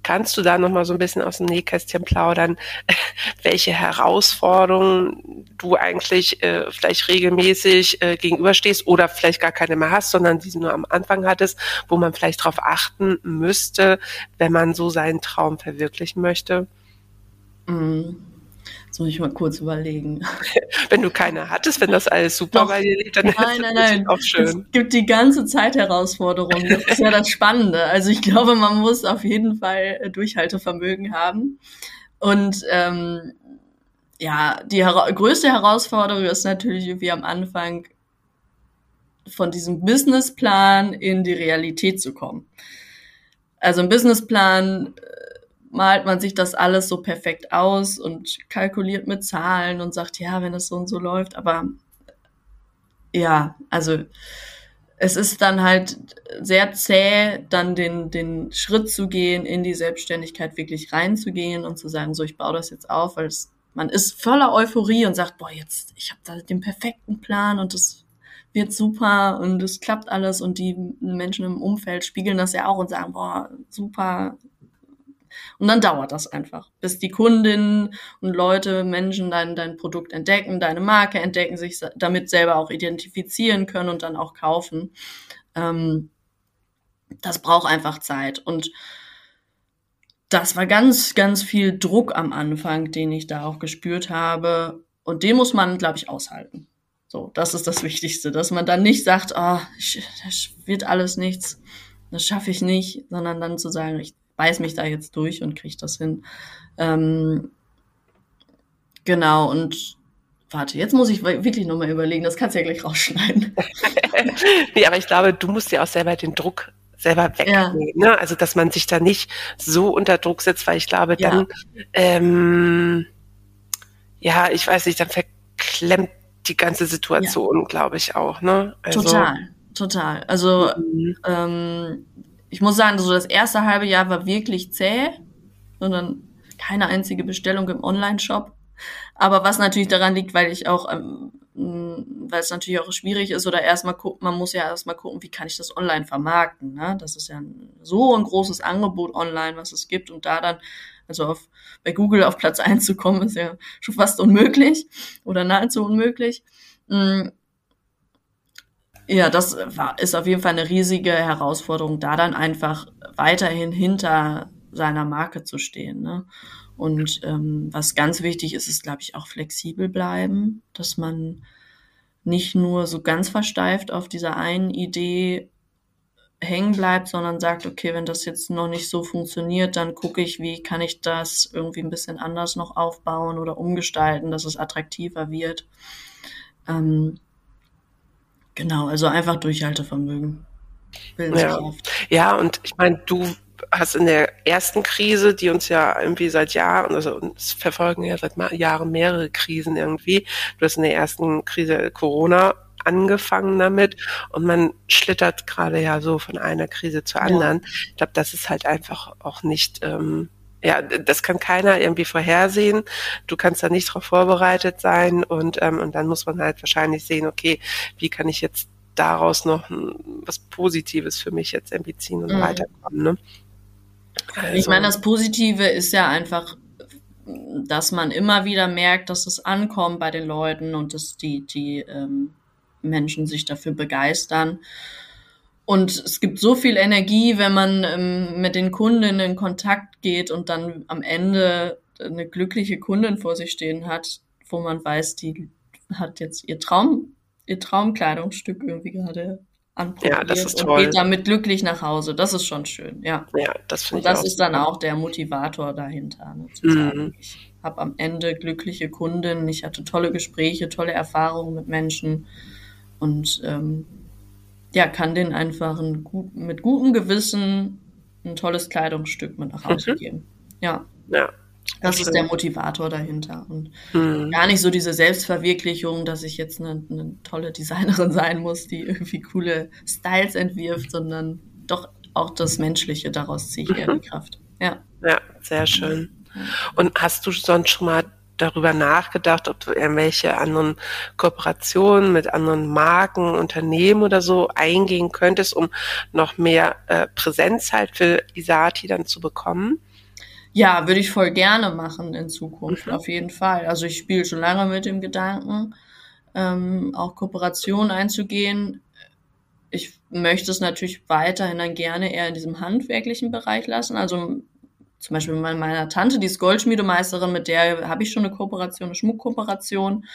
S2: Kannst du da noch mal so ein bisschen aus dem Nähkästchen plaudern, welche Herausforderungen du eigentlich äh, vielleicht regelmäßig äh, gegenüberstehst oder vielleicht gar keine mehr hast, sondern die du nur am Anfang hattest, wo man vielleicht darauf achten müsste, wenn man so seinen Traum verwirklichen möchte?
S1: Mhm. Jetzt muss ich mal kurz überlegen.
S2: wenn du keine hattest, wenn das alles super Doch. bei dir liegt, dann
S1: nein, nein, nein. auch schön. Es gibt die ganze Zeit Herausforderungen. Das ist ja das Spannende. Also ich glaube, man muss auf jeden Fall äh, Durchhaltevermögen haben. Und ähm, ja, die hera größte Herausforderung ist natürlich wie am Anfang von diesem Businessplan in die Realität zu kommen. Also ein Businessplan malt man sich das alles so perfekt aus und kalkuliert mit Zahlen und sagt, ja, wenn es so und so läuft, aber ja, also es ist dann halt sehr zäh, dann den, den Schritt zu gehen, in die Selbstständigkeit wirklich reinzugehen und zu sagen, so, ich baue das jetzt auf, weil es, man ist voller Euphorie und sagt, boah, jetzt, ich habe da den perfekten Plan und das wird super und es klappt alles. Und die Menschen im Umfeld spiegeln das ja auch und sagen, boah, super, und dann dauert das einfach, bis die Kundinnen und Leute, Menschen dein, dein Produkt entdecken, deine Marke entdecken, sich damit selber auch identifizieren können und dann auch kaufen. Ähm, das braucht einfach Zeit. Und das war ganz, ganz viel Druck am Anfang, den ich da auch gespürt habe. Und den muss man, glaube ich, aushalten. So, das ist das Wichtigste, dass man dann nicht sagt, oh, das wird alles nichts, das schaffe ich nicht, sondern dann zu sagen, ich beiß mich da jetzt durch und kriege das hin. Ähm, genau, und warte, jetzt muss ich wirklich nochmal überlegen, das kannst du ja gleich rausschneiden.
S2: nee, aber ich glaube, du musst dir auch selber den Druck selber wegnehmen. Ja. Ne? Also, dass man sich da nicht so unter Druck setzt, weil ich glaube, dann, ja, ähm, ja ich weiß nicht, dann verklemmt die ganze Situation, ja. glaube ich auch. Ne?
S1: Also, Total total. Also mhm. ähm, ich muss sagen, so das erste halbe Jahr war wirklich zäh, sondern keine einzige Bestellung im Online-Shop. Aber was natürlich daran liegt, weil ich auch, ähm, weil es natürlich auch schwierig ist oder erstmal gucken, man muss ja erstmal gucken, wie kann ich das online vermarkten. Ne? Das ist ja ein, so ein großes Angebot online, was es gibt und da dann, also auf, bei Google auf Platz eins zu kommen, ist ja schon fast unmöglich oder nahezu unmöglich. Mhm. Ja, das war, ist auf jeden Fall eine riesige Herausforderung, da dann einfach weiterhin hinter seiner Marke zu stehen. Ne? Und ähm, was ganz wichtig ist, ist, glaube ich, auch flexibel bleiben, dass man nicht nur so ganz versteift auf dieser einen Idee hängen bleibt, sondern sagt, okay, wenn das jetzt noch nicht so funktioniert, dann gucke ich, wie kann ich das irgendwie ein bisschen anders noch aufbauen oder umgestalten, dass es attraktiver wird. Ähm, genau, also einfach Durchhaltevermögen.
S2: Ja. ja, und ich meine, du hast in der ersten Krise, die uns ja irgendwie seit Jahren, also uns verfolgen ja seit Jahren mehrere Krisen irgendwie. Du hast in der ersten Krise Corona angefangen damit und man schlittert gerade ja so von einer Krise zur anderen. Ja. Ich glaube, das ist halt einfach auch nicht, ähm, ja, das kann keiner irgendwie vorhersehen. Du kannst da nicht darauf vorbereitet sein und, ähm, und dann muss man halt wahrscheinlich sehen, okay, wie kann ich jetzt daraus noch was Positives für mich jetzt irgendwie ziehen und mhm. weiterkommen. Ne?
S1: Also. Ich meine, das Positive ist ja einfach, dass man immer wieder merkt, dass es ankommt bei den Leuten und dass die, die ähm, Menschen sich dafür begeistern. Und es gibt so viel Energie, wenn man ähm, mit den Kunden in Kontakt geht und dann am Ende eine glückliche Kundin vor sich stehen hat, wo man weiß, die hat jetzt ihr Traum, ihr Traumkleidungsstück irgendwie gerade anprobiert ja, das ist toll. und geht damit glücklich nach Hause. Das ist schon schön, ja.
S2: Ja, das finde
S1: ich Und das ist dann auch der Motivator dahinter, ne, zu sagen, mhm. ich habe am Ende glückliche Kunden, ich hatte tolle Gespräche, tolle Erfahrungen mit Menschen und ähm, ja, kann denen einfach ein gut, mit gutem Gewissen ein tolles Kleidungsstück mit nach Hause mhm. geben. Ja.
S2: Ja,
S1: das ist der Motivator dahinter. Und mhm. gar nicht so diese Selbstverwirklichung, dass ich jetzt eine, eine, tolle Designerin sein muss, die irgendwie coole Styles entwirft, sondern doch auch das Menschliche, daraus ziehe ich eher die Kraft. Ja.
S2: Ja, sehr schön. Und hast du sonst schon mal darüber nachgedacht, ob du irgendwelche anderen Kooperationen mit anderen Marken, Unternehmen oder so eingehen könntest, um noch mehr äh, Präsenz halt für Isati dann zu bekommen?
S1: Ja, würde ich voll gerne machen in Zukunft, mhm. auf jeden Fall. Also ich spiele schon lange mit dem Gedanken, ähm, auch Kooperationen einzugehen. Ich möchte es natürlich weiterhin dann gerne eher in diesem handwerklichen Bereich lassen. Also zum Beispiel mit meiner Tante, die ist Goldschmiedemeisterin, mit der habe ich schon eine Kooperation, eine Schmuckkooperation.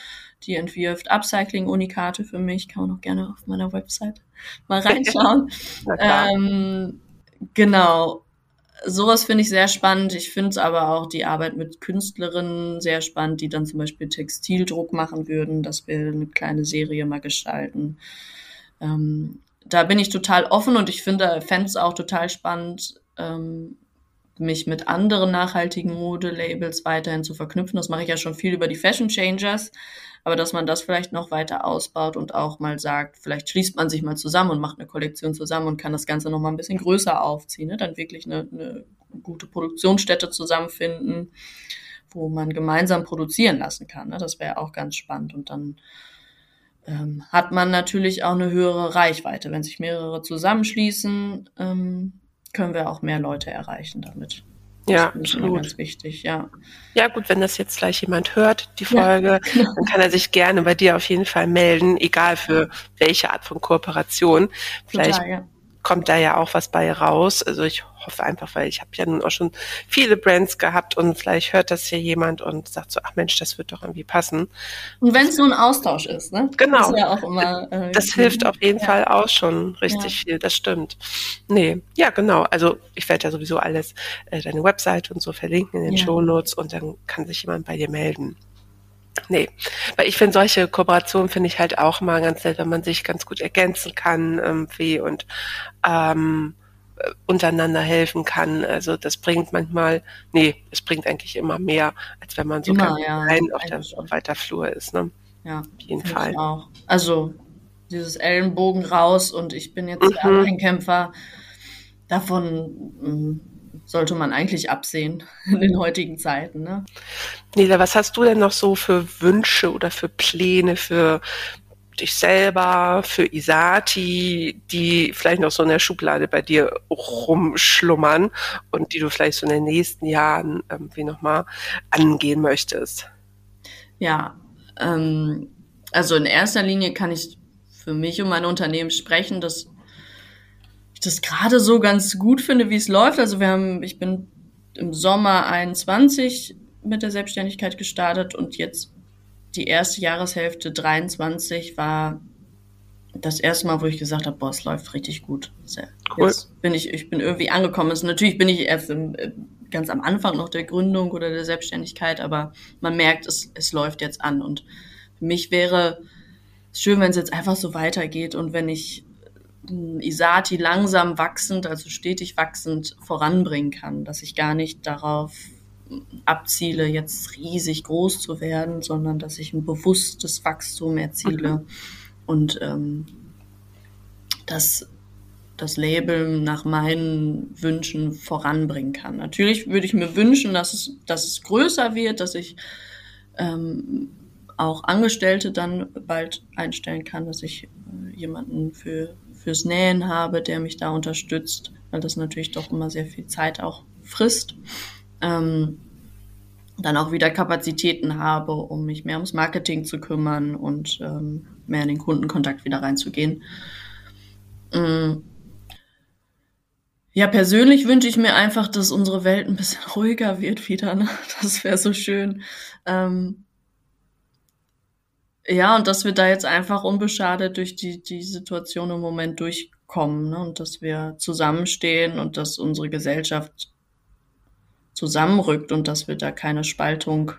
S1: Die entwirft Upcycling-Unikate für mich. Kann man auch gerne auf meiner Website mal reinschauen. ähm, genau sowas finde ich sehr spannend. Ich finde aber auch die Arbeit mit Künstlerinnen sehr spannend, die dann zum Beispiel Textildruck machen würden, dass wir eine kleine Serie mal gestalten. Ähm, da bin ich total offen und ich finde, fände es auch total spannend, ähm, mich mit anderen nachhaltigen Modelabels weiterhin zu verknüpfen. Das mache ich ja schon viel über die Fashion Changers aber dass man das vielleicht noch weiter ausbaut und auch mal sagt, vielleicht schließt man sich mal zusammen und macht eine Kollektion zusammen und kann das Ganze noch mal ein bisschen größer aufziehen, ne? dann wirklich eine, eine gute Produktionsstätte zusammenfinden, wo man gemeinsam produzieren lassen kann. Ne? Das wäre auch ganz spannend und dann ähm, hat man natürlich auch eine höhere Reichweite. Wenn sich mehrere zusammenschließen, ähm, können wir auch mehr Leute erreichen damit.
S2: Ja, das absolut.
S1: ganz wichtig, ja.
S2: Ja, gut, wenn das jetzt gleich jemand hört, die Folge, ja, genau. dann kann er sich gerne bei dir auf jeden Fall melden, egal für welche Art von Kooperation. Vielleicht Total, ja kommt da ja auch was bei raus. Also ich hoffe einfach, weil ich habe ja nun auch schon viele Brands gehabt und vielleicht hört das hier jemand und sagt so, ach Mensch, das wird doch irgendwie passen.
S1: Und wenn es nur ein Austausch ist, ne?
S2: Genau. Das, ja immer, äh, das hilft auf jeden ja. Fall auch schon richtig ja. viel, das stimmt. Nee, ja genau. Also ich werde ja sowieso alles, äh, deine Website und so verlinken in den ja. Show Notes und dann kann sich jemand bei dir melden. Nee, weil ich finde solche Kooperationen finde ich halt auch mal ganz nett, wenn man sich ganz gut ergänzen kann irgendwie und ähm, äh, untereinander helfen kann. Also das bringt manchmal, nee, es bringt eigentlich immer mehr, als wenn man so
S1: immer, ja,
S2: allein auf der auf weiter Flur ist. Ne?
S1: Ja, auf jeden Fall. Auch. Also dieses Ellenbogen raus und ich bin jetzt mhm. ein Kämpfer. Davon hm, sollte man eigentlich absehen in den heutigen Zeiten. Ne?
S2: Nila, was hast du denn noch so für Wünsche oder für Pläne für dich selber, für Isati, die vielleicht noch so in der Schublade bei dir rumschlummern und die du vielleicht so in den nächsten Jahren irgendwie nochmal angehen möchtest?
S1: Ja, ähm, also in erster Linie kann ich für mich und mein Unternehmen sprechen, dass ich das gerade so ganz gut finde, wie es läuft. Also wir haben, ich bin im Sommer 21 mit der Selbstständigkeit gestartet und jetzt die erste Jahreshälfte 23 war das erste Mal, wo ich gesagt habe, boah, es läuft richtig gut. Cool. Jetzt bin ich, ich bin irgendwie angekommen. Also natürlich bin ich erst im, äh, ganz am Anfang noch der Gründung oder der Selbstständigkeit, aber man merkt, es, es läuft jetzt an. Und für mich wäre es schön, wenn es jetzt einfach so weitergeht und wenn ich Isati langsam wachsend, also stetig wachsend voranbringen kann, dass ich gar nicht darauf abziele, jetzt riesig groß zu werden, sondern dass ich ein bewusstes Wachstum erziele mhm. und ähm, dass das Label nach meinen Wünschen voranbringen kann. Natürlich würde ich mir wünschen, dass es, dass es größer wird, dass ich ähm, auch Angestellte dann bald einstellen kann, dass ich äh, jemanden für fürs Nähen habe, der mich da unterstützt, weil das natürlich doch immer sehr viel Zeit auch frisst. Ähm, dann auch wieder Kapazitäten habe, um mich mehr ums Marketing zu kümmern und ähm, mehr in den Kundenkontakt wieder reinzugehen. Ähm, ja, persönlich wünsche ich mir einfach, dass unsere Welt ein bisschen ruhiger wird wieder. Ne? Das wäre so schön. Ähm, ja, und dass wir da jetzt einfach unbeschadet durch die, die Situation im Moment durchkommen ne? und dass wir zusammenstehen und dass unsere Gesellschaft zusammenrückt und dass wir da keine Spaltung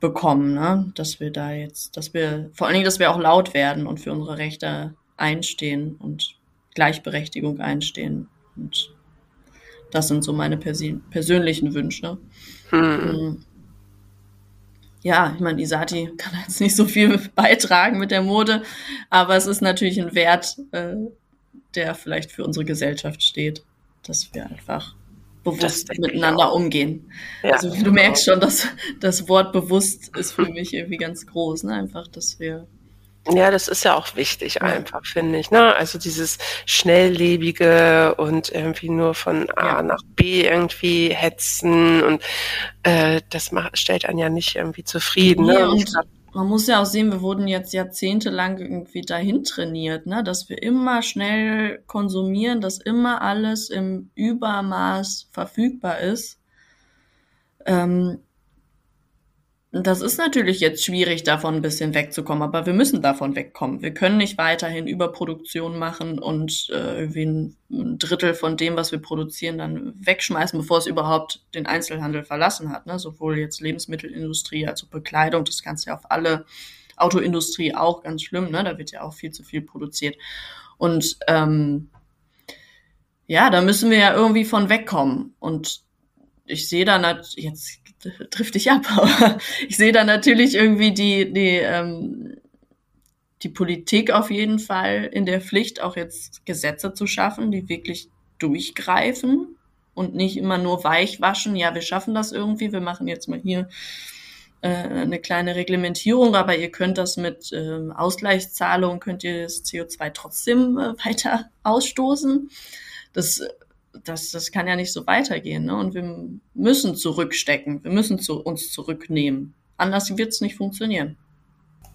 S1: bekommen, ne? dass wir da jetzt, dass wir, vor allen Dingen, dass wir auch laut werden und für unsere Rechte einstehen und Gleichberechtigung einstehen. Und das sind so meine persönlichen Wünsche. Hm ja, ich meine, Isati kann jetzt nicht so viel beitragen mit der Mode, aber es ist natürlich ein Wert, äh, der vielleicht für unsere Gesellschaft steht, dass wir einfach bewusst miteinander umgehen. Ja, also du genau. merkst schon, dass das Wort bewusst ist für mich irgendwie ganz groß, ne? Einfach, dass wir
S2: ja, das ist ja auch wichtig ja. einfach, finde ich. Ne? Also dieses schnelllebige und irgendwie nur von A ja. nach B irgendwie hetzen und äh, das macht, stellt einen ja nicht irgendwie zufrieden.
S1: Ne? und glaub, man muss ja auch sehen, wir wurden jetzt jahrzehntelang irgendwie dahin trainiert, ne? dass wir immer schnell konsumieren, dass immer alles im Übermaß verfügbar ist. Ähm, das ist natürlich jetzt schwierig, davon ein bisschen wegzukommen, aber wir müssen davon wegkommen. Wir können nicht weiterhin Überproduktion machen und äh, irgendwie ein, Drittel von dem, was wir produzieren, dann wegschmeißen, bevor es überhaupt den Einzelhandel verlassen hat. Ne? Sowohl jetzt Lebensmittelindustrie als auch Bekleidung, das kannst ja auf alle Autoindustrie auch ganz schlimm, ne? Da wird ja auch viel zu viel produziert. Und ähm, ja, da müssen wir ja irgendwie von wegkommen. Und ich sehe da jetzt trifft dich ab. Aber ich sehe da natürlich irgendwie die, die, ähm, die Politik auf jeden Fall in der Pflicht, auch jetzt Gesetze zu schaffen, die wirklich durchgreifen und nicht immer nur weich waschen. Ja, wir schaffen das irgendwie, wir machen jetzt mal hier äh, eine kleine Reglementierung, aber ihr könnt das mit äh, Ausgleichszahlungen, könnt ihr das CO2 trotzdem äh, weiter ausstoßen. Das das, das kann ja nicht so weitergehen. Ne? Und wir müssen zurückstecken, wir müssen zu, uns zurücknehmen. Anders wird es nicht funktionieren.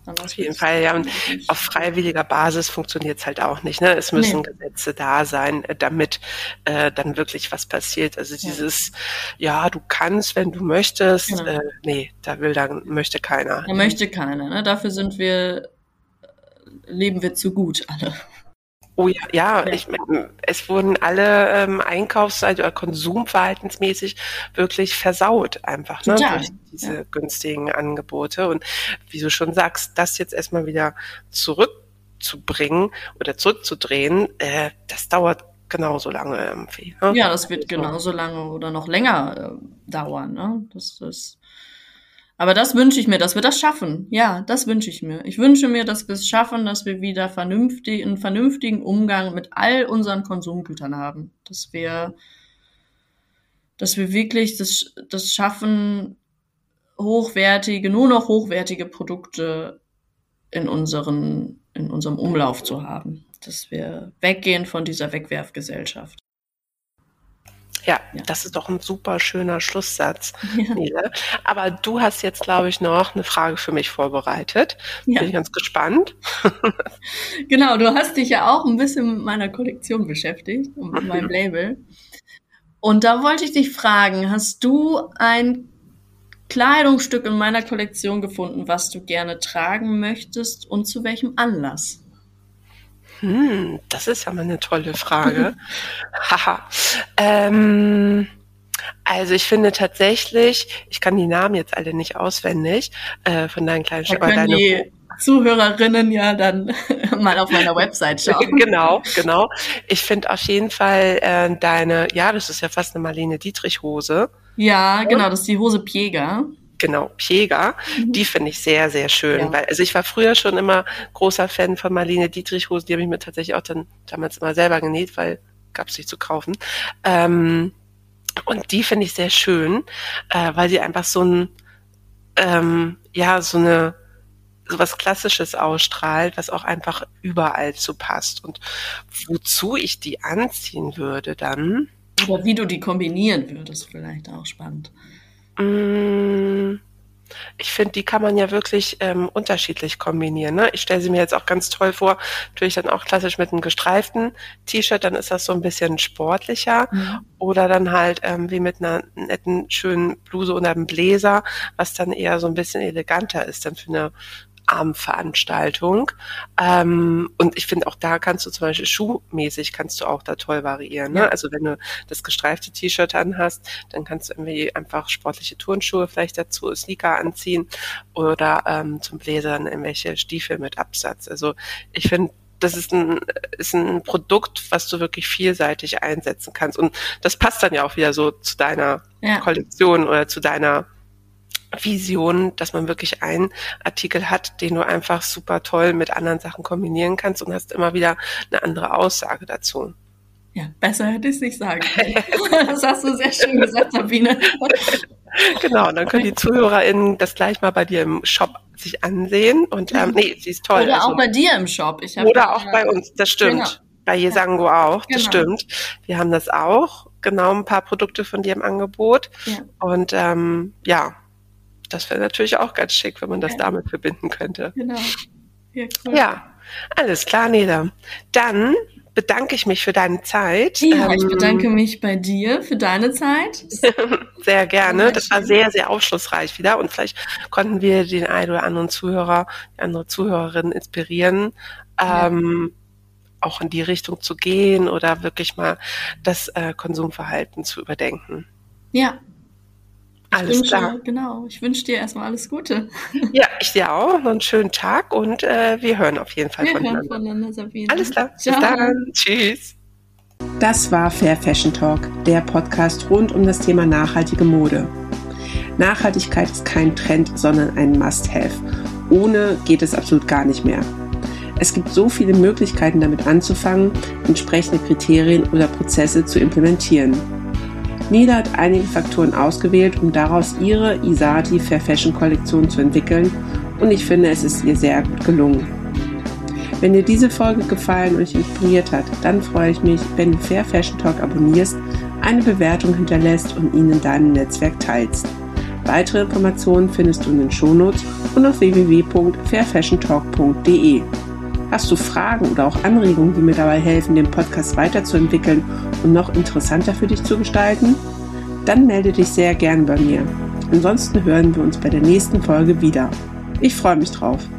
S2: Anders auf jeden Fall, ja. Und auf freiwilliger Basis funktioniert es halt auch nicht. Ne? Es müssen nee. Gesetze da sein, äh, damit äh, dann wirklich was passiert. Also dieses, ja, ja du kannst, wenn du möchtest, genau. äh, nee, da will dann, möchte keiner.
S1: Da möchte keiner. Ne? Dafür sind wir, leben wir zu gut alle.
S2: Oh ja, ja, ja. Ich, es wurden alle ähm, Einkaufsseite oder Konsumverhaltensmäßig wirklich versaut einfach ne, durch diese ja. günstigen Angebote. Und wie du schon sagst, das jetzt erstmal wieder zurückzubringen oder zurückzudrehen, äh, das dauert genauso lange irgendwie.
S1: Ne? Ja, das wird genauso lange oder noch länger äh, dauern. Ne? Das ist Aber das wünsche ich mir, dass wir das schaffen. Ja, das wünsche ich mir. Ich wünsche mir, dass wir es schaffen, dass wir wieder vernünftig, einen vernünftigen Umgang mit all unseren Konsumgütern haben. Dass wir, dass wir wirklich das, das schaffen, hochwertige, nur noch hochwertige Produkte in unseren, in unserem Umlauf zu haben. Dass wir weggehen von dieser Wegwerfgesellschaft.
S2: Ja, ja, das ist doch ein super schöner Schlusssatz, ja. Nele. Aber du hast jetzt, glaube ich, noch eine Frage für mich vorbereitet. Ja. Bin ich ganz gespannt.
S1: genau, du hast dich ja auch ein bisschen mit meiner Kollektion beschäftigt und mit meinem Label. Und da wollte ich dich fragen, hast du ein Kleidungsstück in meiner Kollektion gefunden, was du gerne tragen möchtest und zu welchem Anlass?
S2: Hm, das ist ja mal eine tolle Frage. Haha. ähm, also ich finde tatsächlich, ich kann die Namen jetzt alle nicht auswendig äh, von deinen kleinen
S1: Stücken. Deine die Zuhörerinnen ja dann mal auf meiner Website schauen.
S2: genau, genau. Ich finde auf jeden Fall äh, deine, ja, das ist ja fast eine Marlene Dietrich Hose.
S1: Ja, genau, das ist die Hose Pieger
S2: genau, Pieger, mhm. die finde ich sehr, sehr schön. Ja. Weil, also ich war früher schon immer großer Fan von Marlene Dietrich Hosen, die habe ich mir tatsächlich auch dann damals immer selber genäht, weil gab es nicht zu kaufen. Ähm, und die finde ich sehr schön, äh, weil sie einfach so ein, ähm, ja, so eine, so was Klassisches ausstrahlt, was auch einfach überall zu passt. Und wozu ich die anziehen würde dann.
S1: Oder wie du die kombinieren würdest, vielleicht auch spannend.
S2: Mm, ich finde, die kann man ja wirklich ähm, unterschiedlich kombinieren. Ne? Ich stelle sie mir jetzt auch ganz toll vor, natürlich dann auch klassisch mit einem gestreiften T-Shirt, dann ist das so ein bisschen sportlicher. Mhm. Oder dann halt ähm, wie mit einer netten, schönen Bluse oder einem Bläser, was dann eher so ein bisschen eleganter ist dann für eine Abendveranstaltung. Ähm, und ich finde auch da kannst du zum Beispiel schuhmäßig kannst du auch da toll variieren. Ne? Ja. Also wenn du das gestreifte T-Shirt anhast, dann kannst du irgendwie einfach sportliche Turnschuhe vielleicht dazu, Sneaker anziehen oder ähm, zum Bläser dann irgendwelche Stiefel mit Absatz. Also ich finde, das ist ein, ist ein Produkt, was du wirklich vielseitig einsetzen kannst. Und das passt dann ja auch wieder so zu deiner ja. Kollektion oder zu deiner Vision, dass man wirklich einen Artikel hat, den du einfach super toll mit anderen Sachen kombinieren kannst und hast immer wieder eine andere Aussage dazu.
S1: Ja, besser hätte ich es nicht sagen können. das hast du sehr schön gesagt, Sabine.
S2: genau, dann können die ZuhörerInnen das gleich mal bei dir im Shop sich ansehen. Und ähm, nee, sie ist toll.
S1: Oder also, auch bei dir im Shop.
S2: Oder auch bei uns, das stimmt. Genau. Bei Jesango auch, das genau. stimmt. Wir haben das auch, genau ein paar Produkte von dir im Angebot. Ja. Und ähm, ja, das wäre natürlich auch ganz schick, wenn man das damit verbinden könnte. Genau. Ja, cool. ja, alles klar, Neda. Dann bedanke ich mich für deine Zeit.
S1: Ja, ähm, ich bedanke mich bei dir für deine Zeit.
S2: sehr gerne. Das war sehr, sehr aufschlussreich wieder. Und vielleicht konnten wir den einen oder anderen Zuhörer, die andere Zuhörerin inspirieren, ja. ähm, auch in die Richtung zu gehen oder wirklich mal das äh, Konsumverhalten zu überdenken.
S1: Ja, alles wünsche, klar. Genau. Ich wünsche dir erstmal alles Gute.
S2: Ja, ich dir auch. Noch einen schönen Tag und äh, wir hören auf jeden Fall wir voneinander. Hören voneinander Sabine. Alles klar. Ciao. Bis dann. Tschüss.
S4: Das war Fair Fashion Talk, der Podcast rund um das Thema nachhaltige Mode. Nachhaltigkeit ist kein Trend, sondern ein Must-Have. Ohne geht es absolut gar nicht mehr. Es gibt so viele Möglichkeiten damit anzufangen, entsprechende Kriterien oder Prozesse zu implementieren. Nida hat einige Faktoren ausgewählt, um daraus ihre Isati Fair Fashion Kollektion zu entwickeln und ich finde, es ist ihr sehr gut gelungen. Wenn dir diese Folge gefallen und dich inspiriert hat, dann freue ich mich, wenn du Fair Fashion Talk abonnierst, eine Bewertung hinterlässt und ihn in deinem Netzwerk teilst. Weitere Informationen findest du in den Shownotes und auf www.fairfashiontalk.de. Hast du Fragen oder auch Anregungen, die mir dabei helfen, den Podcast weiterzuentwickeln und noch interessanter für dich zu gestalten? Dann melde dich sehr gern bei mir. Ansonsten hören wir uns bei der nächsten Folge wieder. Ich freue mich drauf.